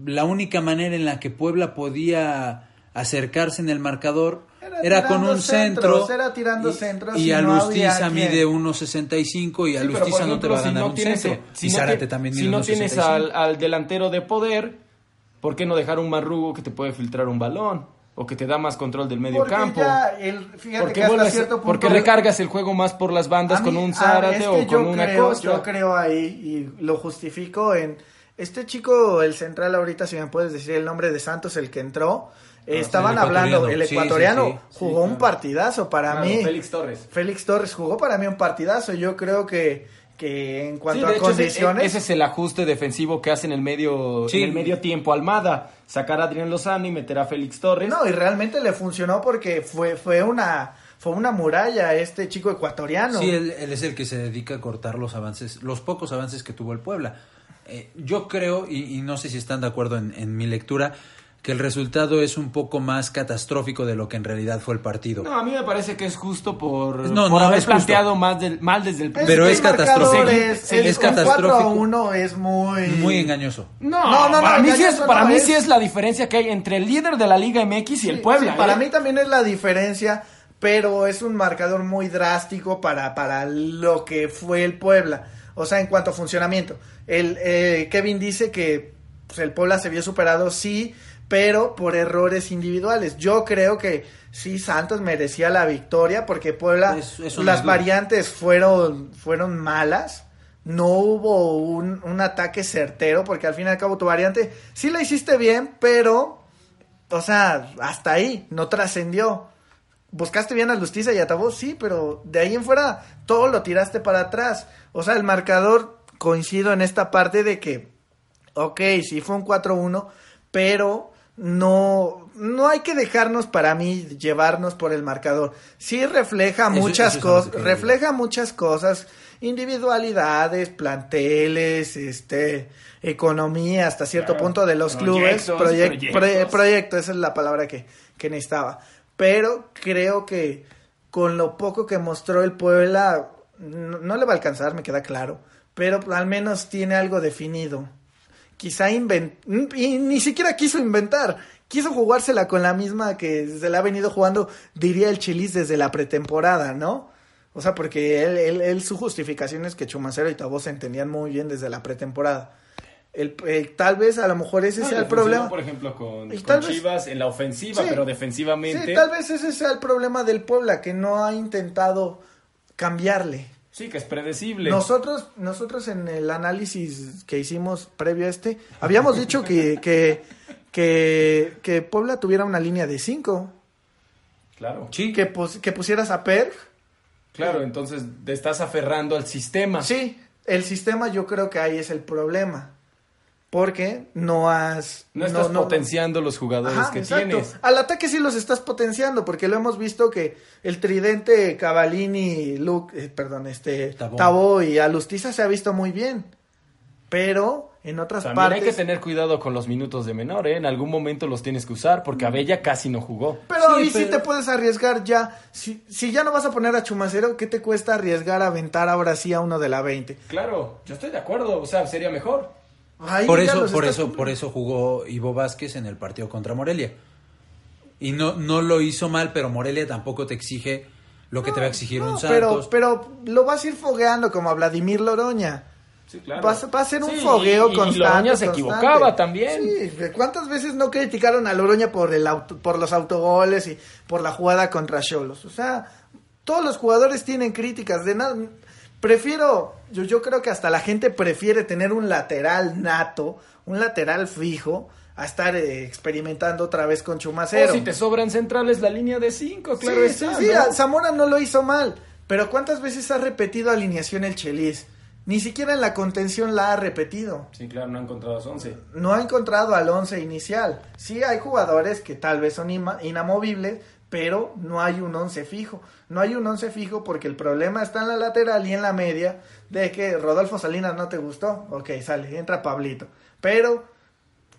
la única manera en la que Puebla podía acercarse en el marcador Era era, con un centros, centro. era tirando y, centros y y no Alustiza había mide quien. 1.65 y Sí, Alustiza no te va a si ganar no un tienes- centro. si y no Zárate también Si no 1.65. tienes al, al delantero de poder, ¿por qué no dejar un marrugo que te puede filtrar un balón? O que te da más control del medio Porque campo. ya el- fíjate ¿Por qué, que hasta vuelves- cierto punto... por qué recargas el juego más por las bandas con un Zárate es o con una creo, Costa? Yo creo ahí y lo justifico en este chico, el central ahorita, si me puedes decir el nombre de Santos, el que entró, eh, Ah, estaban el hablando, ecuatoriano. el Sí, ecuatoriano sí, sí. jugó un partidazo para Claro, mí. Félix Torres. Félix Torres jugó para mí un partidazo. Yo creo que, que en Sí, cuanto de a hecho, ese- condiciones. Ese, es el ajuste defensivo que hace en el medio, Sí. en el medio tiempo Almada. Sacar a Adrián Lozano y meter a Félix Torres. No, y realmente le funcionó porque fue, fue una fue una muralla este chico ecuatoriano. Sí, él, él es el que se dedica a cortar los avances, los pocos avances que tuvo el Puebla. Eh, yo creo, y, y no sé si están de acuerdo en, en mi lectura, que el resultado es un poco más catastrófico de lo que en realidad fue el partido. No, a mí me parece que es justo por, No, por no haber planteado más del- mal desde el Es Pero es catastrófico. Es, Es es 4 a catastrófico. 1 es muy... Muy engañoso. No, No, no, no, para, mí, sí es, para no mí es. sí es la diferencia que hay entre el líder de la Liga MX y el Puebla. Sí, para ¿eh? mí también es la diferencia, pero es un marcador muy drástico para, para lo que fue el Puebla. O sea, en cuanto a funcionamiento. El, eh, Kevin dice que pues, el Puebla se vio superado, sí, pero por errores individuales. Yo creo que sí, Santos merecía la victoria porque Puebla, Es- eso no las variantes fueron, fueron malas. No hubo un, un ataque certero porque al fin y al cabo tu variante sí la hiciste bien, pero o sea, hasta ahí, no trascendió. Buscaste bien a Justicia y a Tabó, sí, pero de ahí en fuera todo lo tiraste para atrás. O sea, el marcador coincido en esta parte de que, ok, sí fue un 4-1, pero no, no hay que dejarnos para mí llevarnos por el marcador. Sí refleja Eso- muchas cosas, refleja muchas cosas, individualidades, planteles, este, economía hasta cierto Claro. punto de los clubes, proyectos. proye- proyecto, esa es la palabra que, que necesitaba. Pero creo que con lo poco que mostró el Puebla, no, no le va a alcanzar, me queda claro, pero al menos tiene algo definido. Quizá y ni siquiera quiso inventar, quiso jugársela con la misma que se la ha venido jugando, diría el Chilis desde la pretemporada, ¿no? O sea, porque él, él, él su justificación es que Chumacero y Tabó se entendían muy bien desde la pretemporada. El, el- tal vez a lo mejor ese No, sea el problema. por ejemplo, con, Y con tal vez- Chivas en la ofensiva, Sí. pero defensivamente. Sí, tal vez ese sea el problema del Puebla, que no ha intentado cambiarle. Sí, que es predecible. Nosotros, nosotros en el análisis que hicimos previo a este, habíamos dicho que, que, que, que Puebla tuviera una línea de 5. Claro. Sí, Que, pus- que pusieras a Per. Claro, entonces te estás aferrando al sistema. Sí, el sistema yo creo que ahí es el problema. Porque no has... No estás potenciando los jugadores Ajá, que exacto. tienes. Al ataque sí los estás potenciando, porque lo hemos visto que el tridente Cavalini, Luke, eh, perdón, este Tabó. Tabó y Alustiza se ha visto muy bien. Pero en otras También partes. hay que tener cuidado con los minutos de menor, ¿eh? En algún momento los tienes que usar porque Abella casi no jugó. Pero Sí, ahí sí pero- te puedes arriesgar ya. Si, si ya no vas a poner a Chumacero, ¿qué te cuesta arriesgar a aventar ahora sí a uno de la 20? Claro, yo estoy de acuerdo, o sea, sería mejor. Ahí por eso, por estás eso, por eso jugó Ivo Vázquez en el partido contra Morelia. Y no, no lo hizo mal, pero Morelia tampoco te exige lo que te va a exigir No, un pero, Santos. pero lo vas a ir fogueando como a Vladimir Loroña. Sí, claro. Va, a- va a ser un Sí, fogueo y- y constante. Loroña se constante. equivocaba también. Sí, ¿cuántas veces no criticaron a Loroña por, el auto- por los autogoles y por la jugada contra Cholos? O sea, todos los jugadores tienen críticas. De nada. Prefiero, yo, yo creo que hasta la gente prefiere tener un lateral nato, un lateral fijo, a estar eh, experimentando otra vez con Chumacero. O si te sobran centrales, la línea de 5, claro sí, está, sí, sí, ¿no? a- Zamora no lo hizo mal, pero ¿cuántas veces ha repetido alineación el Chelis? Ni siquiera en la contención la ha repetido. Sí, claro, no ha encontrado 11. No ha encontrado al once inicial. Sí hay jugadores que tal vez son inamovibles, pero no hay un once fijo. No hay un once fijo porque el problema está en la lateral y en la media de que Rodolfo Salinas no te gustó. Ok, sale, entra Pablito. Pero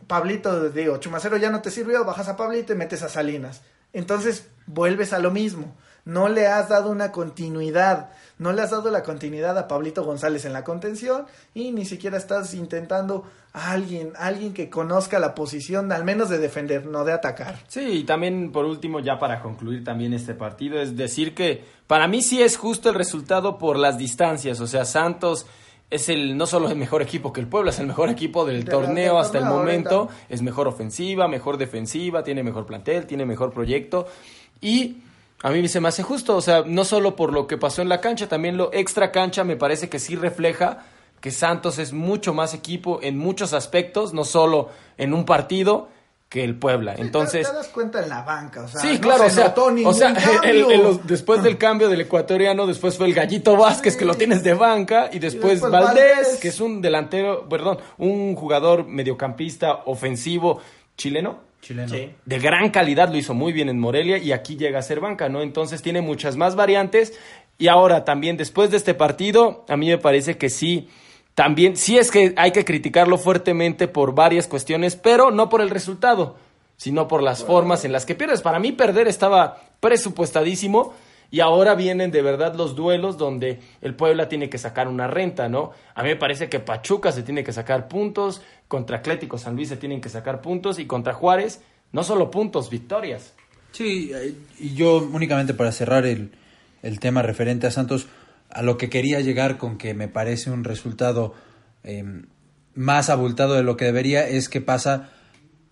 Pablito, digo, Chumacero ya no te sirvió, bajas a Pablito y metes a Salinas. Entonces vuelves a lo mismo. No le has dado una continuidad. No le has dado la continuidad a Pablito González en la contención y ni siquiera estás intentando a alguien, alguien que conozca la posición, al menos de defender, no de atacar. Sí, y también por último, ya para concluir también este partido, es decir que para mí sí es justo el resultado por las distancias. O sea, Santos es el no solo el mejor equipo que el Puebla, es el mejor equipo del torneo hasta el momento. ahorita. Es mejor ofensiva, mejor defensiva, tiene mejor plantel, tiene mejor proyecto. Y a mí se me hace justo, o sea, no solo por lo que pasó en la cancha, también lo extra cancha me parece que sí refleja que Santos es mucho más equipo en muchos aspectos, no solo en un partido que el Puebla. Entonces, te, te das cuenta en la banca, o sea, Sí, no claro, se o sea, o sea (laughs) el- después del cambio del ecuatoriano, después fue el Gallito Vázquez, que lo tienes de banca, y después, después Valdés, Valdés. que es un delantero, perdón, un jugador mediocampista ofensivo chileno, Chileno. Sí. de gran calidad, lo hizo muy bien en Morelia, y aquí llega a ser banca, ¿no? Entonces tiene muchas más variantes, y ahora también, después de este partido, a mí me parece que sí, también, sí es que hay que criticarlo fuertemente por varias cuestiones, pero no por el resultado, sino por las formas en las que pierdes. Para mí perder estaba presupuestadísimo y ahora vienen de verdad los duelos donde el Puebla tiene que sacar una renta, ¿no? A mí me parece que Pachuca se tiene que sacar puntos, contra Atlético San Luis se tienen que sacar puntos y contra Juárez no solo puntos, victorias. Sí, eh, y yo únicamente para cerrar el, el tema referente a Santos, a lo que quería llegar con que me parece un resultado eh, más abultado de lo que debería, es que pasa,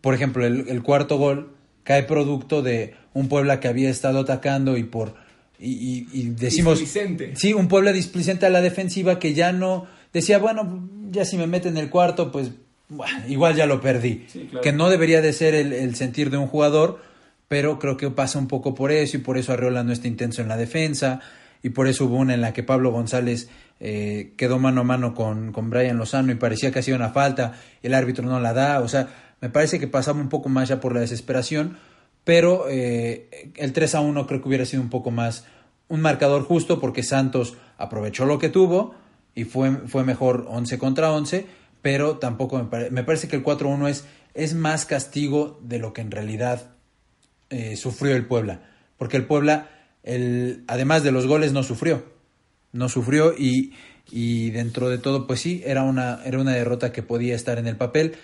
por ejemplo, el, el cuarto gol cae producto de un Puebla que había estado atacando y por y, y- decimos Displicente. sí un Puebla displicente a la defensiva que ya no decía bueno ya si me meten en el cuarto pues bueno, igual ya lo perdí Sí, claro. que no debería de ser el, el sentir de un jugador pero creo que pasa un poco por eso y por eso Arreola no está intenso en la defensa y por eso hubo una en la que Pablo González eh, quedó mano a mano con, con Brian Lozano y parecía que hacía una falta, el árbitro no la da, o sea, me parece que pasaba un poco más ya por la desesperación, pero eh, el 3 a 1 creo que hubiera sido un poco más un marcador justo porque Santos aprovechó lo que tuvo y fue, fue mejor 11 contra 11, pero tampoco me, me parece que el 4 a 1 es, es más castigo de lo que en realidad eh, sufrió el Puebla. Porque el Puebla, el, además de los goles, no sufrió. No sufrió y, y dentro de todo, pues sí, era una, era una derrota que podía estar en el papel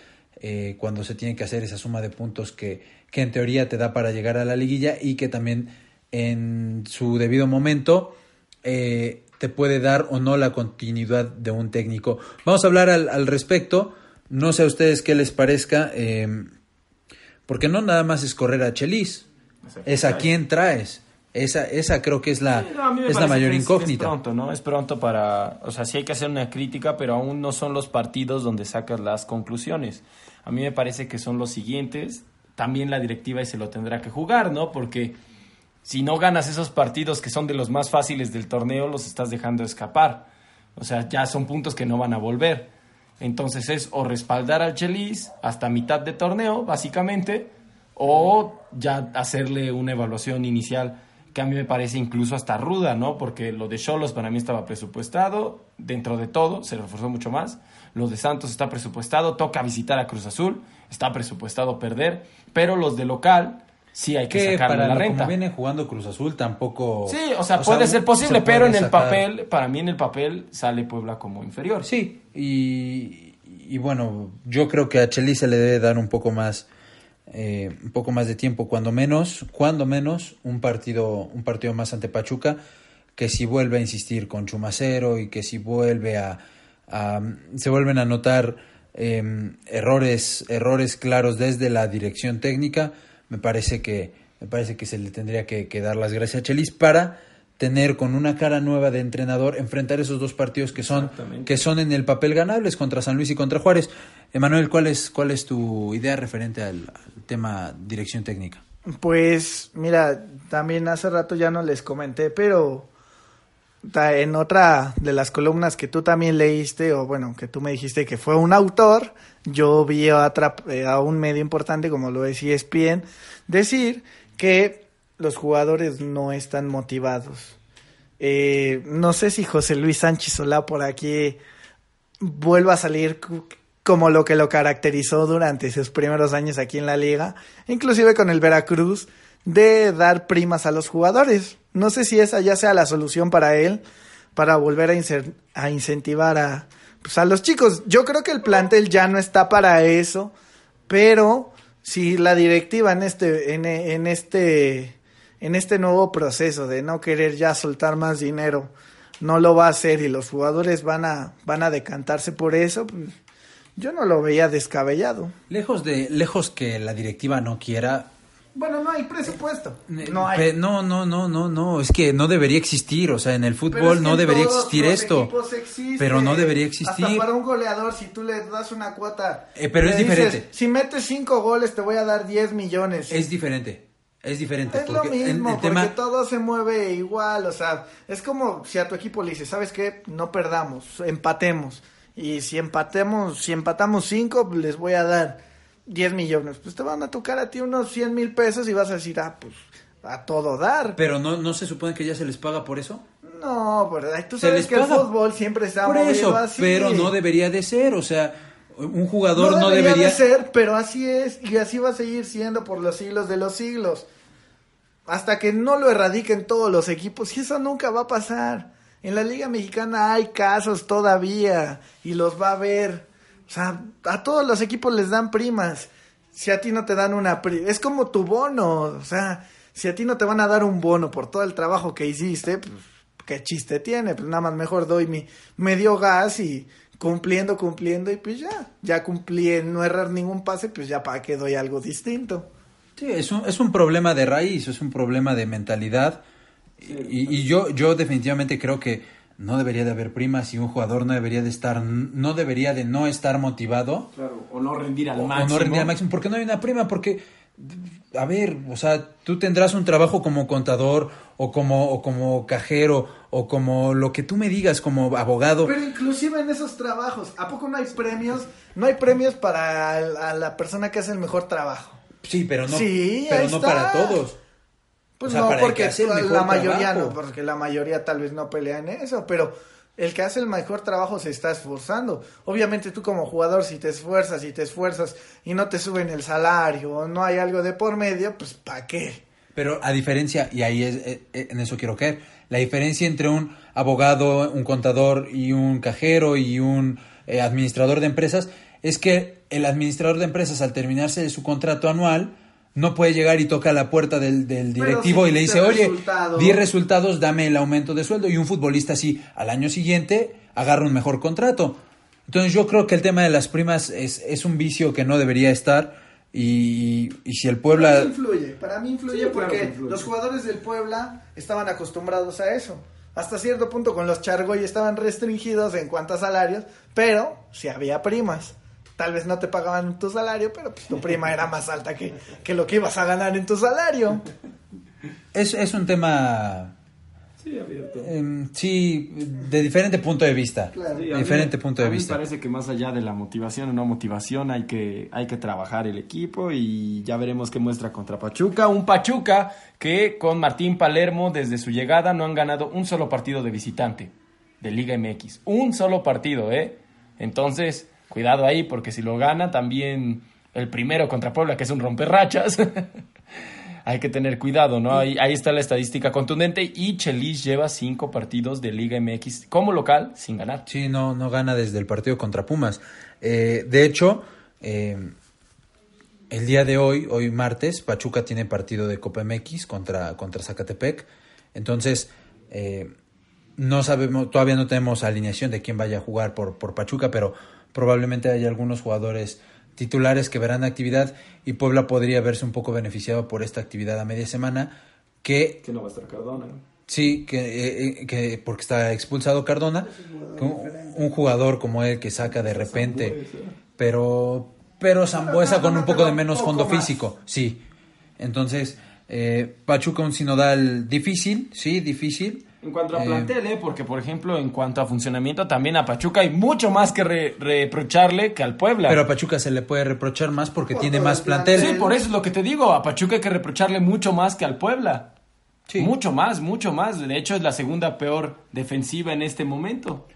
eh, cuando se tiene que hacer esa suma de puntos que, que en teoría te da para llegar a la liguilla y que también en su debido momento eh, te puede dar o no la continuidad de un técnico. Vamos a hablar al, al respecto. No sé a ustedes qué les parezca. eh, porque no nada más es correr a Chelis, es a quién traes. Esa, esa creo que es la, Sí, no, es la mayor es- incógnita. Es pronto, ¿no? Es pronto para. O sea, sí hay que hacer una crítica, pero aún no son los partidos donde sacas las conclusiones. A mí me parece que son los siguientes. También la directiva y se lo tendrá que jugar, ¿no? Porque si no ganas esos partidos que son de los más fáciles del torneo, los estás dejando escapar. O sea, ya son puntos que no van a volver. Entonces es o respaldar al Chelis hasta mitad de torneo, básicamente, o ya hacerle una evaluación inicial que a mí me parece incluso hasta ruda, ¿no? Porque lo de Cholos para mí estaba presupuestado, dentro de todo, se reforzó mucho más. Lo de Santos está presupuestado, toca visitar a Cruz Azul, está presupuestado perder, pero los de local sí hay que Que sacarle para la lo renta. como viene jugando Cruz Azul tampoco... Sí, o sea, puede ser posible, se pero en el sacar. papel, para mí en el papel sale Puebla como inferior. Sí, y, y bueno, yo creo que a Chelis se le debe dar un poco más eh, un poco más de tiempo, cuando menos, cuando menos, un partido, un partido más ante Pachuca, que si vuelve a insistir con Chumacero y que si vuelve a, se vuelven a notar eh, errores, errores claros desde la dirección técnica, me parece que, me parece que se le tendría que, que dar las gracias a Chelis para tener con una cara nueva de entrenador, enfrentar esos dos partidos que son, que son en el papel ganables contra San Luis y contra Juárez. Emanuel, ¿cuál es, cuál es tu idea referente al, al tema dirección técnica? Pues mira, también hace rato ya no les comenté, pero en otra de las columnas que tú también leíste, o bueno, que tú me dijiste que fue un autor, yo vi a, otra- eh, a un medio importante como lo es ESPN decir que los jugadores no están motivados. Eh, no sé si José Luis Sánchez Solá por aquí vuelva a salir como lo que lo caracterizó durante sus primeros años aquí en la liga, inclusive con el Veracruz, de dar primas a los jugadores. No sé si esa ya sea la solución para él, para volver a, incentivar a, pues, a los chicos. Yo creo que el plantel ya no está para eso, pero si la directiva en este, en este, en este nuevo proceso de no querer ya soltar más dinero, no lo va a hacer y los jugadores van a, van a decantarse por eso, pues, yo no lo veía descabellado. Lejos de, lejos que la directiva no quiera, Bueno, no hay presupuesto. Eh, No hay. no, no, no, no, no, es que no debería existir, o sea, en el fútbol es que no debería existir esto. equipos existe. Pero no debería existir. Hasta para un goleador, si tú le das una cuota. Eh, pero es dices, diferente. si metes cinco goles, te voy a dar 10 millones. Es diferente, es diferente. Es lo en- mismo, porque todo se mueve igual, o sea, es como si a tu equipo le dices, ¿sabes qué? No perdamos, empatemos. Y si empatemos, si empatamos cinco, les voy a dar 10 millones. Pues te van a tocar a ti unos 100 mil pesos y vas a decir, ah, pues a todo dar. pero no, no se supone que ya se les paga por eso. No, pero tú sabes que el fútbol siempre ha por movido eso, así. pero no debería de ser, o sea, un jugador no, debería, debería, de ser, pero así es y así va a seguir siendo por los siglos de los siglos. Hasta que no lo erradiquen todos los equipos y eso nunca va a pasar. En la Liga Mexicana hay casos todavía y los va a haber. O sea, a todos los equipos les dan primas. Si a ti no te dan una prima, es como tu bono, o sea, si a ti no te van a dar un bono por todo el trabajo que hiciste, pues qué chiste tiene, pues nada más mejor doy mi medio gas y cumpliendo, cumpliendo y pues ya, ya cumplí en no errar ningún pase, pues ya para qué doy algo distinto. Sí, es un, es un problema de raíz, es un problema de mentalidad. Y, y yo, yo definitivamente creo que no debería de haber primas y un jugador no debería de estar, no debería de no estar motivado Claro, o no rendir al o, o máximo. no rendir al máximo. porque no hay una prima? Porque, a ver, o sea, tú tendrás un trabajo como contador o como, o como cajero o como lo que tú me digas como abogado. Pero inclusive en esos trabajos, ¿a poco no hay premios? No hay premios para el- a la persona que hace el mejor trabajo. Sí, pero no, Sí, pero no está. para todos. Pues O sea, no, porque la mayoría trabajo. no, porque la mayoría tal vez no pelea en eso, pero el que hace el mejor trabajo se está esforzando. Obviamente tú como jugador, si te esfuerzas y te esfuerzas y no te suben el salario o no hay algo de por medio, pues ¿para qué? Pero a diferencia, y ahí es, eh, eh, en eso quiero caer, la diferencia entre un abogado, un contador y un cajero y un eh, administrador de empresas es que el administrador de empresas al terminarse de su contrato anual no puede llegar y toca la puerta del, del directivo si y le dice, oye, resultados". di resultados, dame el aumento de sueldo y un futbolista así al año siguiente agarra un mejor contrato. Entonces yo creo que el tema de las primas es, es un vicio que no debería estar. Y, y si el Para Puebla... mí influye, para mí influye Sí, porque influye. los jugadores del Puebla estaban acostumbrados a eso. Hasta cierto punto con los Chargoy estaban restringidos en cuanto a salarios, pero si había primas. Tal vez no te pagaban tu salario, pero pues tu prima era más alta que, que lo que ibas a ganar en tu salario. Es, es un tema, Sí, abierto. em, sí, de diferente punto de vista. Claro. Sí, de a mí- diferente punto de a mí vista. Me parece que más allá de la motivación o no motivación, hay que, hay que trabajar el equipo y ya veremos qué muestra contra Pachuca. Pachuca, un Pachuca que con Martín Palermo desde su llegada no han ganado un solo partido de visitante de Liga MX. Un solo partido, ¿eh? Entonces, cuidado ahí porque si lo gana también el primero contra Puebla, que es un romperrachas. (laughs) Hay que tener cuidado, ¿no? Ahí, está la estadística contundente y Chelis lleva cinco partidos de Liga MX como local sin ganar. Sí, no, no gana desde el partido contra Pumas. Eh, de hecho, eh, el día de hoy, hoy martes, Pachuca tiene partido de Copa MX contra, contra Zacatepec. Entonces, eh, no sabemos, todavía no tenemos alineación de quién vaya a jugar por, por Pachuca, pero probablemente hay algunos jugadores titulares que verán actividad y Puebla podría verse un poco beneficiado por esta actividad a media semana que Que no va a estar Cardona. Sí, que, eh, eh, que porque está expulsado Cardona, un jugador como él que saca de repente, pero pero Zambuesa con un poco de menos fondo físico, sí. Entonces, eh, Pachuca un sinodal difícil, sí, difícil. En cuanto a Eh, plantel, ¿eh? porque por ejemplo, en cuanto a funcionamiento, también a Pachuca hay mucho más que re- reprocharle que al Puebla. Pero a Pachuca se le puede reprochar más porque Por tiene más el plantel. plantel. Sí, por eso es lo que te digo. A Pachuca hay que reprocharle mucho más que al Puebla. Sí. Mucho más, mucho más. De hecho, es la segunda peor defensiva en este momento.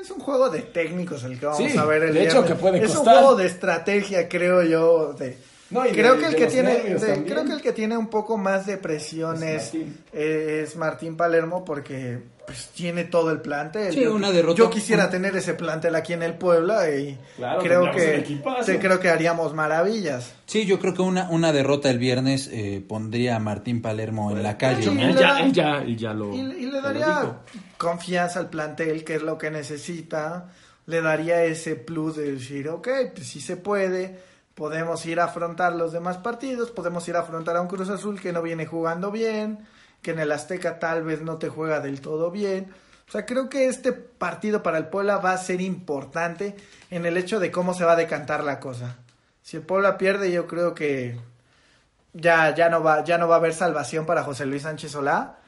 Es un juego de técnicos el que vamos Sí, a ver el de hecho viernes. que puede Es un costar. juego de estrategia, creo yo. De, No, y de- creo que el que tiene, de- creo que el que tiene un poco más de presión Es es, Martín. eh, es Martín Palermo porque pues tiene todo el plantel. Sí, yo, una derrota- yo quisiera tener ese plantel aquí en el Puebla y Claro, creo que creo que haríamos maravillas. Sí, yo creo que una, una derrota el viernes eh, pondría a Martín Palermo en la calle. Sí, ¿no? y Él le ya, da- él ya, él ya lo. Y, y ya le lo daría confianza al plantel, que es lo que necesita. Le daría ese plus de decir, ok, pues sí se puede. Podemos ir a afrontar los demás partidos. Podemos ir a afrontar a un Cruz Azul que no viene jugando bien. Que en el Azteca tal vez no te juega del todo bien. O sea, creo que este partido para el Puebla va a ser importante en el hecho de cómo se va a decantar la cosa. Si el Puebla pierde, yo creo que ya, ya, no, va, ya no va a haber salvación para José Luis Sánchez Solá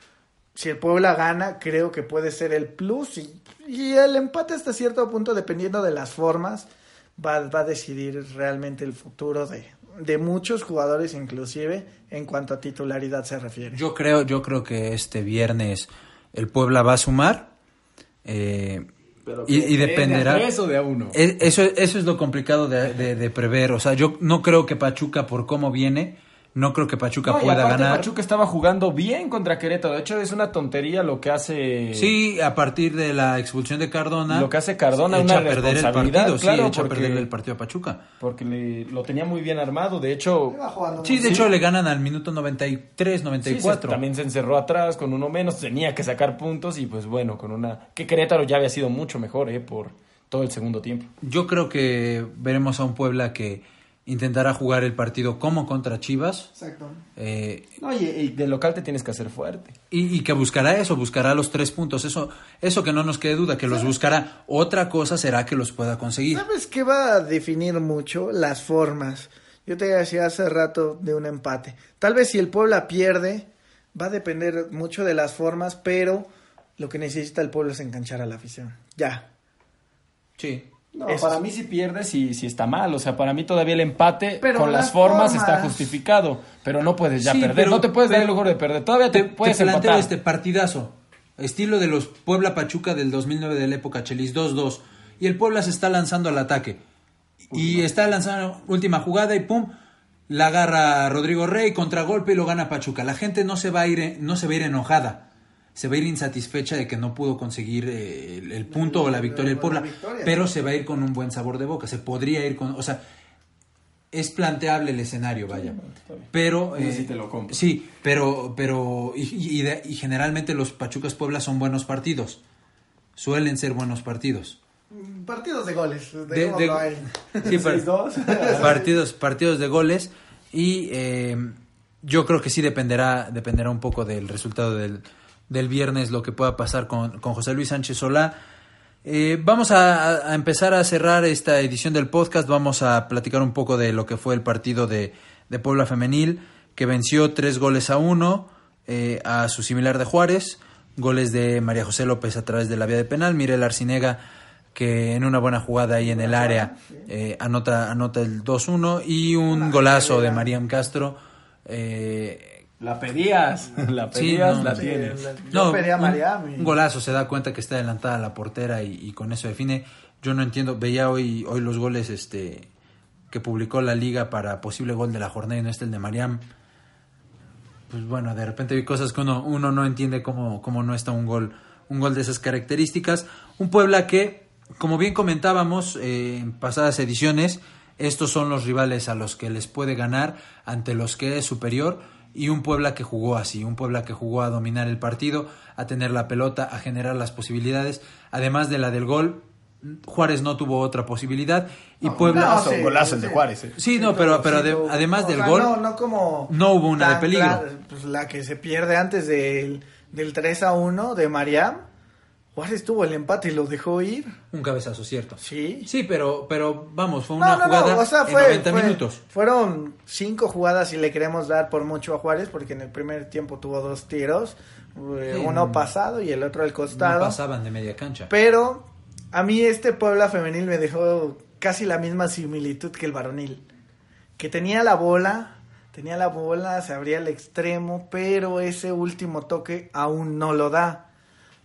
si el Puebla gana, creo que puede ser el plus. Y, y el empate hasta cierto punto, dependiendo de las formas, va, va a decidir realmente el futuro de, de muchos jugadores, inclusive en cuanto a titularidad se refiere. Yo creo, yo creo que este viernes el Puebla va a sumar. eh, Pero y, y ¿De dependerá. a tres o de a uno? E- Eso, eso es lo complicado de, de- de prever. O sea, yo no creo que Pachuca, por cómo viene, no creo que Pachuca No, pueda ganar. Pachuca estaba jugando bien contra Querétaro. De hecho, es una tontería lo que hace. Sí, a partir de la expulsión de Cardona. Lo que hace Cardona, echa una a perder el responsabilidad, partido. claro, sí, echa porque- a perder el partido a Pachuca. Porque le- lo tenía muy bien armado. De hecho, Sí, de hecho le ganan al minuto 93, sí, 94. se- también se encerró atrás con uno menos. Tenía que sacar puntos y, pues bueno, con una. Que Querétaro ya había sido mucho mejor, ¿eh? Por todo el segundo tiempo. Yo creo que veremos a un Puebla que intentará jugar el partido como contra Chivas. Exacto. eh, No, y, y de local te tienes que hacer fuerte. Y, y que buscará eso, buscará los tres puntos. Eso, eso que no nos quede duda, que los buscará. Otra cosa será que los pueda conseguir. ¿Sabes qué va a definir mucho? Las formas. Yo te decía hace rato de un empate. Tal vez si el Puebla pierde, va a depender mucho de las formas, pero lo que necesita el pueblo es enganchar a la afición. Ya. Sí. No, para mí si pierdes sí, sí está mal. O sea, para mí todavía el empate Pero con las formas, formas. está justificado. Pero no puedes ya Sí, perder. pero- no te puedes dar el pero- lujo de perder. Todavía te, Te, puedes te empatar. este partidazo. Estilo de los Puebla Pachuca del 2009 de la época Chelis 2-2. Y el Puebla se está lanzando al ataque. Y está lanzando última jugada y pum. La agarra Rodrigo Rey, contragolpe y lo gana Pachuca. La gente no se va a ir, no se va a ir enojada. Se va a ir insatisfecha de que no pudo conseguir eh, el, el punto o la victoria del la Puebla. Pero se va a ir con un buen sabor de boca. Se podría ir con. O sea, es planteable el escenario, vaya. Pero. Sí eh, te lo compro. Sí, pero. pero y, y de- y generalmente los Pachucas Puebla son buenos partidos. Suelen ser buenos partidos. Partidos de goles. De- de- (laughs) sí, par- 6-2. (laughs) partidos, partidos de goles y eh, yo creo que sí dependerá, dependerá un poco del resultado del, del viernes, lo que pueda pasar con, con José Luis Sánchez Solá. Eh, vamos a, a empezar a cerrar esta edición del podcast, vamos a platicar un poco de lo que fue el partido de, de Puebla Femenil, que venció tres goles a uno eh, a su similar de Juárez, goles de María José López a través de la vía de penal, Mirel Arcinega que en una buena jugada ahí en el área eh, anota, anota el 2-1 y un golazo de Mariam Castro. La pedías, (laughs) la Sí, pedías, no, la sí, tienes. Yo pedí a y- Un, golazo, se da cuenta que está adelantada la portera y, y con eso define. Yo no entiendo, veía hoy, hoy los goles este que publicó la liga para posible gol de la jornada y no está el de Mariam. Pues bueno, de repente hay cosas que uno, uno no entiende cómo, cómo no está un gol, un gol de esas características. Un Puebla que, como bien comentábamos eh, en pasadas ediciones, estos son los rivales a los que les puede ganar, ante los que es superior, y un Puebla que jugó así, un Puebla que jugó a dominar el partido, a tener la pelota, a generar las posibilidades, además de la del gol. Juárez no tuvo otra posibilidad y Puebla sí, golazo el de. Juárez, eh. Sí, no, pero, pero ade- además o del sea, gol, No, no como. no hubo una de peligro. pues la que se pierde antes del, del 3 a 1 de Mariam. Juárez tuvo el empate y lo dejó ir. un cabezazo, cierto. Sí. Sí, pero, pero vamos, fue una no, jugada no, o sea, en fue, 90 fue- minutos. Fueron cinco jugadas y le queremos dar por mucho a Juárez porque en el primer tiempo tuvo dos tiros, eh, Sí, uno no. pasado y el otro al No costado. pasaban de media cancha. Pero a mí este Puebla femenil me dejó casi la misma similitud que el varonil. Que tenía la bola, tenía la bola, se abría al extremo, pero ese último toque aún no lo da.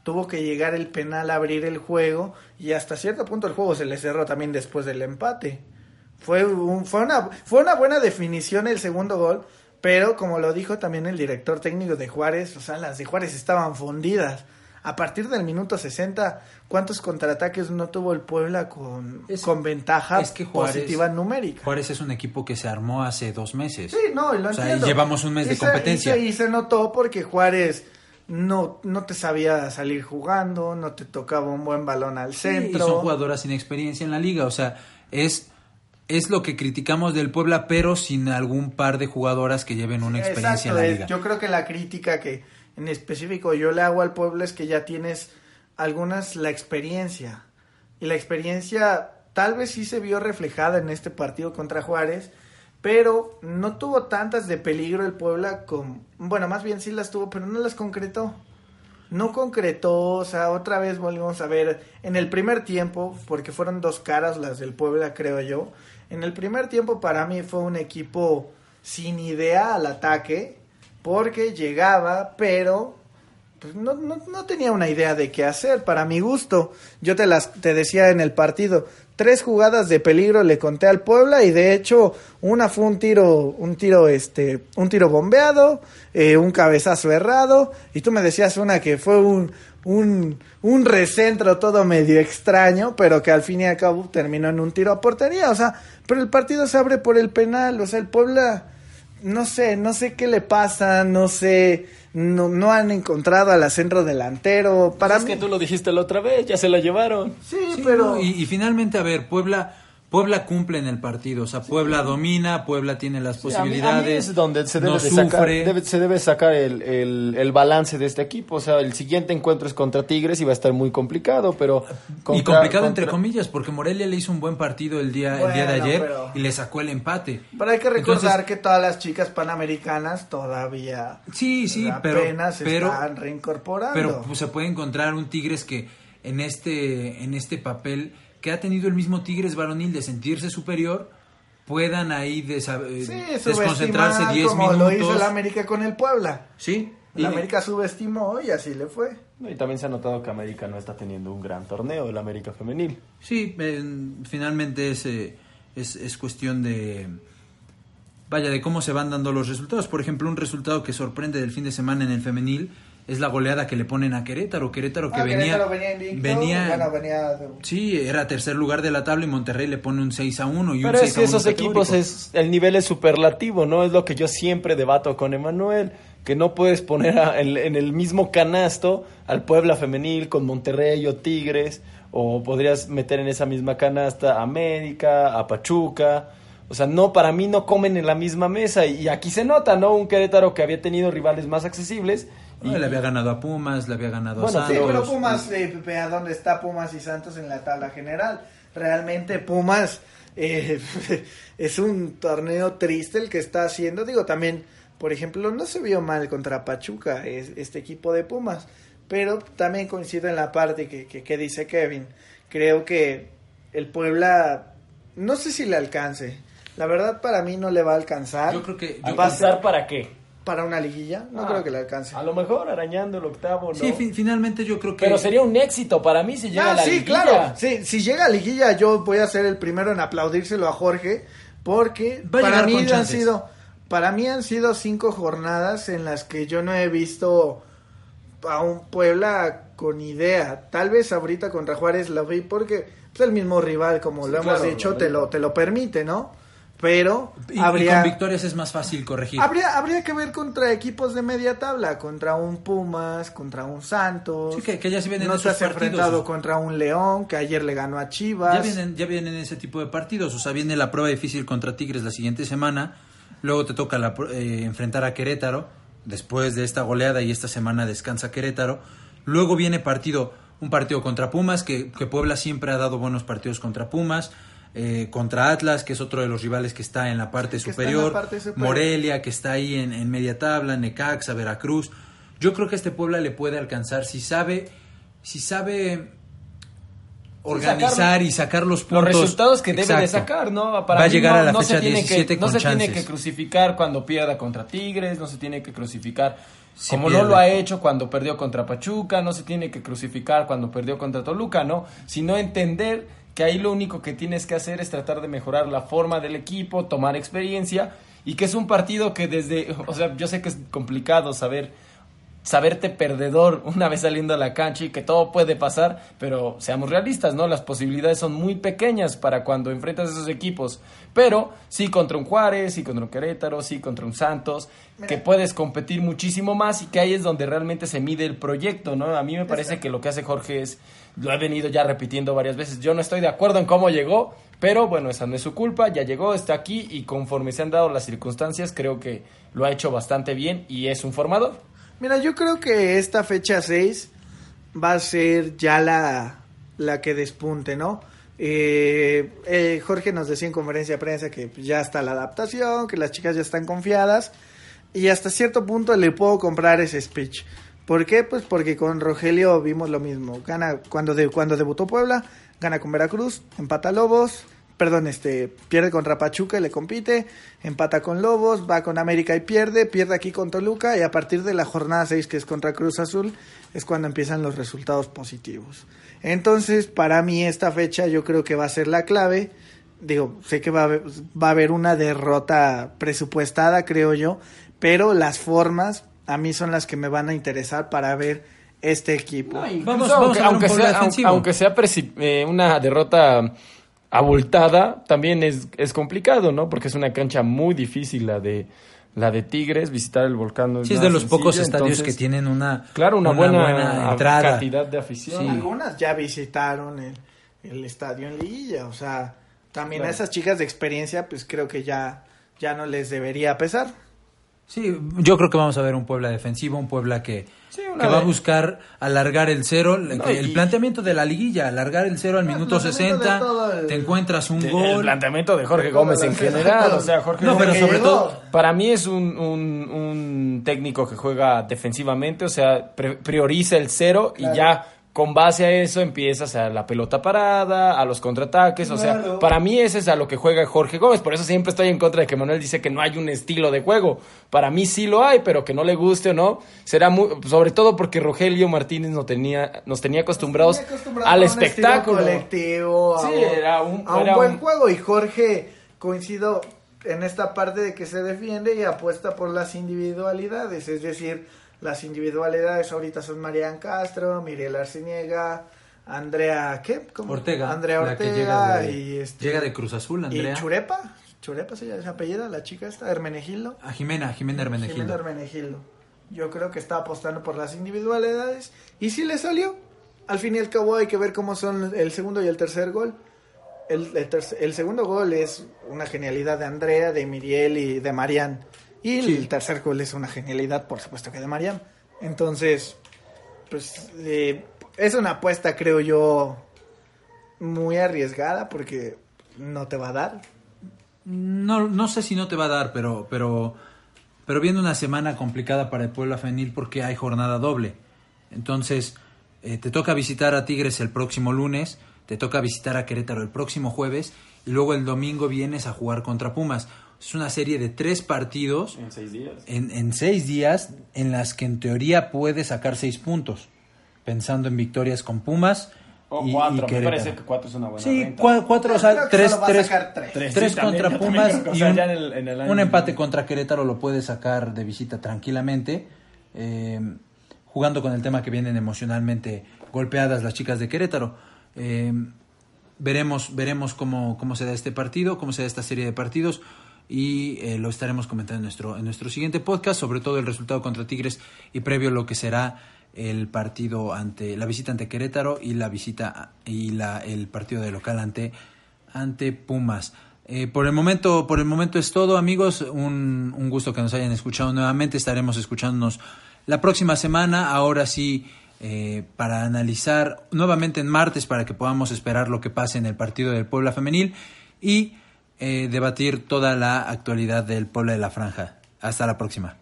Tuvo que llegar el penal a abrir el juego y hasta cierto punto el juego se le cerró también después del empate. Fue, un- fue, una, fue una buena definición el segundo gol, pero como lo dijo también el director técnico de Juárez, o sea, las de Juárez estaban fundidas. A partir del minuto 60, ¿cuántos contraataques no tuvo el Puebla con, Es- con ventaja es que Juárez- positiva numérica? Juárez es un equipo que se armó hace dos meses. Sí, no, lo O sea, entiendo. llevamos un mes Y de se- competencia. Y se, y se notó porque Juárez no, no te sabía salir jugando, no te tocaba un buen balón al Sí, y centro. son jugadoras sin experiencia en la liga. O sea, es, es lo que criticamos del Puebla, pero sin algún par de jugadoras que lleven una experiencia Exacto, en la liga. yo creo que la crítica que en específico yo le hago al pueblo es que ya tienes algunas la experiencia. Y la experiencia tal vez sí se vio reflejada en este partido contra Juárez, pero no tuvo tantas de peligro el Puebla con... Bueno, más bien sí las tuvo, pero no las concretó. No concretó, o sea, otra vez volvimos a ver en el primer tiempo, porque fueron dos caras las del Puebla, creo yo. En el primer tiempo para mí fue un equipo sin idea al ataque, porque llegaba, pero pues no, no, no tenía una idea de qué hacer, para mi gusto. Yo te las te decía en el partido, tres jugadas de peligro le conté al Puebla y de hecho una fue un tiro, un tiro este, un tiro bombeado, eh, un cabezazo errado. Y tú me decías una que fue un un, un recentro todo medio extraño, pero que al fin y al cabo terminó en un tiro a portería, o sea, pero el partido se abre por el penal, o sea, el Puebla no sé, no sé qué le pasa, no sé, no, no han encontrado al centro delantero. Para es mí, que tú lo dijiste la otra vez, ya se la llevaron. sí, Sí, pero no, y, y finalmente, a ver, Puebla, Puebla cumple en el partido. O sea, Puebla domina, Puebla tiene las Sí, a mí- a mí posibilidades. es donde se debe no de sacar, debe- se debe sacar el, el- el balance de este equipo. O sea, el siguiente encuentro es contra Tigres y va a estar muy complicado, pero... y contra- complicado entre comillas, porque Morelia le hizo un buen partido el día, el día de ayer pero- y le sacó el empate. pero hay que recordar Entonces, que todas las chicas panamericanas todavía Sí, sí, pero, apenas se pero, están reincorporando. pero pues, se puede encontrar un Tigres que en este, en este papel que ha tenido el mismo Tigres varonil de sentirse superior, puedan ahí desa- eh, sí, desconcentrarse subestimar 10 como minutos. lo hizo el América con el Puebla. Sí, El y- América subestimó y así le fue. Y también se ha notado que América no está teniendo un gran torneo, el América femenil. Sí, eh, finalmente es, eh, es, es cuestión de... Vaya, de cómo se van dando los resultados. Por ejemplo, un resultado que sorprende del fin de semana en el femenil es la goleada que le ponen a Querétaro. Querétaro que Ah, venía... Querétaro venía invicto, venía- venía de- Sí, era tercer lugar de la tabla y Monterrey le pone un 6 a 1 y Pero un es 6 que a 1 esos equipos, es el nivel es superlativo, ¿no? Es lo que yo siempre debato con Emanuel. que no puedes poner a- en, en el mismo canasto al Puebla femenil con Monterrey o Tigres, o podrías meter en esa misma canasta a América, a Pachuca. O sea, no, para mí no comen en la misma mesa. Y aquí se nota, ¿no? Un Querétaro que había tenido rivales más accesibles. Y, Le había ganado a Pumas, le había ganado Bueno, a Sí, Santos. pero Pumas, eh, a dónde está Pumas y Santos en la tabla general. Realmente Pumas eh, (laughs) es un torneo triste el que está haciendo. Digo, también, por ejemplo, no se vio mal contra Pachuca es- este equipo de Pumas. Pero también coincido en la parte que, que, que dice Kevin. Creo que el Puebla, no sé si le alcance. La verdad para mí no le va a alcanzar. Yo creo que- ¿A yo- Va a ser pasar para qué? Para una liguilla. No Ah, creo que le alcance. A lo mejor arañando el octavo, ¿no? Sí, fi- finalmente yo creo que... Pero sería un éxito para mí si llega Ah, a la sí, liguilla. claro. Sí, si llega a liguilla, yo voy a ser el primero en aplaudírselo a Jorge, porque Va para mí han chances. sido, para mí han sido cinco jornadas en las que yo no he visto a un Puebla con idea. Tal vez ahorita contra Juárez lo vi porque es el mismo rival, como Sí, lo hemos claro, dicho, lo te lo, te lo permite, ¿no? Pero Y, y habría, con victorias es más fácil corregir. habría, habría que ver contra equipos de media tabla, contra un Pumas, contra un Santos. Sí, que- que ya se vienen no esos has partidos. enfrentado contra un León que ayer le ganó a Chivas. Ya vienen, ya vienen ese tipo de partidos. O sea, viene la prueba difícil contra Tigres la siguiente semana. Luego te toca la eh, enfrentar a Querétaro. Después de esta goleada y esta semana descansa Querétaro. Luego viene partido, un partido contra Pumas, que, que Puebla siempre ha dado buenos partidos contra Pumas. Eh, contra Atlas, que es otro de los rivales que está en la parte, Sí, que está en la superior. parte superior. Morelia, que está ahí en, en media tabla. Necaxa, Veracruz. Yo creo que este Puebla le puede alcanzar si sabe, si sabe organizar sacar y sacar los los puntos. resultados que debe de sacar, ¿no? Va a llegar no- a la no fecha tiene 17 que, No con se tiene que crucificar cuando pierda contra Tigres, no se tiene que crucificar como pierde. no lo ha hecho cuando perdió contra Pachuca, no se tiene que crucificar cuando perdió contra Toluca, ¿no? Sino entender que ahí lo único que tienes que hacer es tratar de mejorar la forma del equipo, tomar experiencia y que es un partido que desde, o sea, yo sé que es complicado saber saberte perdedor (laughs) una vez saliendo a la cancha y que todo puede pasar, pero seamos realistas, ¿no? Las posibilidades son muy pequeñas para cuando enfrentas esos equipos, pero sí contra un Juárez, sí contra un Querétaro, sí contra un Santos, que puedes competir muchísimo más y que ahí es donde realmente se mide el proyecto, ¿no? A mí me parece que lo que hace Jorge es, lo he venido ya repitiendo varias veces, yo no estoy de acuerdo en cómo llegó, pero bueno, esa no es su culpa, ya llegó, está aquí y conforme se han dado las circunstancias, creo que lo ha hecho bastante bien y es un formador. Mira, yo creo que esta fecha 6 va a ser ya la, la que despunte, ¿no? Eh, eh, Jorge nos decía en conferencia de prensa que ya está la adaptación, que las chicas ya están confiadas y hasta cierto punto le puedo comprar ese speech. ¿Por qué? Pues porque con Rogelio vimos lo mismo. Gana cuando, cuando debutó Puebla, gana con Veracruz, empata Lobos, perdón, este, pierde contra Pachuca y le compite, empata con Lobos, va con América y pierde, pierde aquí con Toluca y a partir de la jornada 6 que es contra Cruz Azul es cuando empiezan los resultados positivos. Entonces, para mí esta fecha yo creo que va a ser la clave. Digo, sé que va a haber, va a haber una derrota presupuestada, creo yo, pero las formas a mí son las que me van a interesar para ver este equipo. Vamos- Vamos, a aunque, sea, aunque, defensivo. aunque sea preci- eh, una derrota abultada, también es, es complicado, ¿no? Porque es una cancha muy difícil la de la de Tigres, visitar el volcán. no Sí, es de los pocos estadios entonces, que tienen una, Claro, una, buena, entrada. cantidad de afición. Sí. Algunas ya visitaron el, el estadio en Liguilla, o sea, también Claro. a esas chicas de experiencia, pues creo que ya, ya no les debería pesar. Sí, yo creo que vamos a ver un Puebla defensivo, un Puebla que, Sí, que va a buscar alargar el cero, No, y- el planteamiento de la liguilla, alargar el cero al No, el minuto planteamiento de 60, todo el- te encuentras un El gol. planteamiento de Jorge Gómez en general, o sea, (laughs) Jorge No, pero sobre llegó. todo, Para mí es un, un- un técnico que juega defensivamente, o sea, pre- prioriza el cero y ya con base a eso empiezas a la pelota parada, a los contraataques, o sea, para mí ese es a lo que juega Jorge Gómez, por eso siempre estoy en contra de que Manuel dice que no hay un estilo de juego. Para mí sí lo hay, pero que no le guste o no, será muy, sobre todo porque Rogelio Martínez nos tenía, nos tenía acostumbrados acostumbrado al a un espectáculo. colectivo, a, Sí, un- era un- a un buen un- juego. Y Jorge, coincido en esta parte de que se defiende y apuesta por las individualidades. Es decir, las individualidades ahorita son Marian Castro, Miriel Arciniega, Andrea, ¿qué? ¿Cómo? Ortega, Andrea Ortega llega de, y, este, llega de Cruz Azul, Andrea. y Churepa. Churepa se llama apellida, la chica esta, Hermenegildo. A Jimena, Jimena Jimena Hermenegildo. Hermenegildo. Yo creo que está apostando por las individualidades. Y si le salió. Al fin y al cabo hay que ver cómo son el segundo y el tercer gol. El, el, tercer- el segundo gol es una genialidad de Andrea, de Miriel y de Marian. Y el tercer gol es una genialidad, por supuesto que de Marian. Entonces, pues eh, es una apuesta, creo yo, muy arriesgada porque no te va a dar. No, no sé si no te va a dar, pero, pero, pero viene una semana complicada para el Puebla Femenil porque hay jornada doble. Entonces, eh, te toca visitar a Tigres el próximo lunes, te toca visitar a Querétaro el próximo jueves y luego el domingo vienes a jugar contra Pumas. Es una serie de tres partidos En seis días. en, en seis días en las que en teoría puedes sacar seis puntos, pensando en victorias con Pumas. O y- y cuatro. Me parece que cuatro es una buena Sí, renta. cua- cuatro, o sea, Creo que tres, tres, sacar tres. Tres, tres sí, también, contra Pumas creo y sea, un, ya en el- en el año- un empate contra Querétaro lo puede sacar de visita tranquilamente, eh, jugando con el tema que vienen emocionalmente golpeadas las chicas de Querétaro. Eh, veremos veremos cómo, cómo se da este partido, cómo se da esta serie de partidos y eh, lo estaremos comentando en nuestro, en nuestro siguiente podcast, sobre todo el resultado contra Tigres y previo lo que será el partido ante la visita ante Querétaro y la visita y la el partido de local ante ante Pumas. Eh, por el momento por el momento es todo amigos. Un, un gusto que nos hayan escuchado nuevamente. Estaremos escuchándonos la próxima semana. Ahora sí eh, para analizar nuevamente en martes para que podamos esperar lo que pase en el partido del Puebla femenil y eh, debatir toda la actualidad del Puebla de la Franja. Hasta la próxima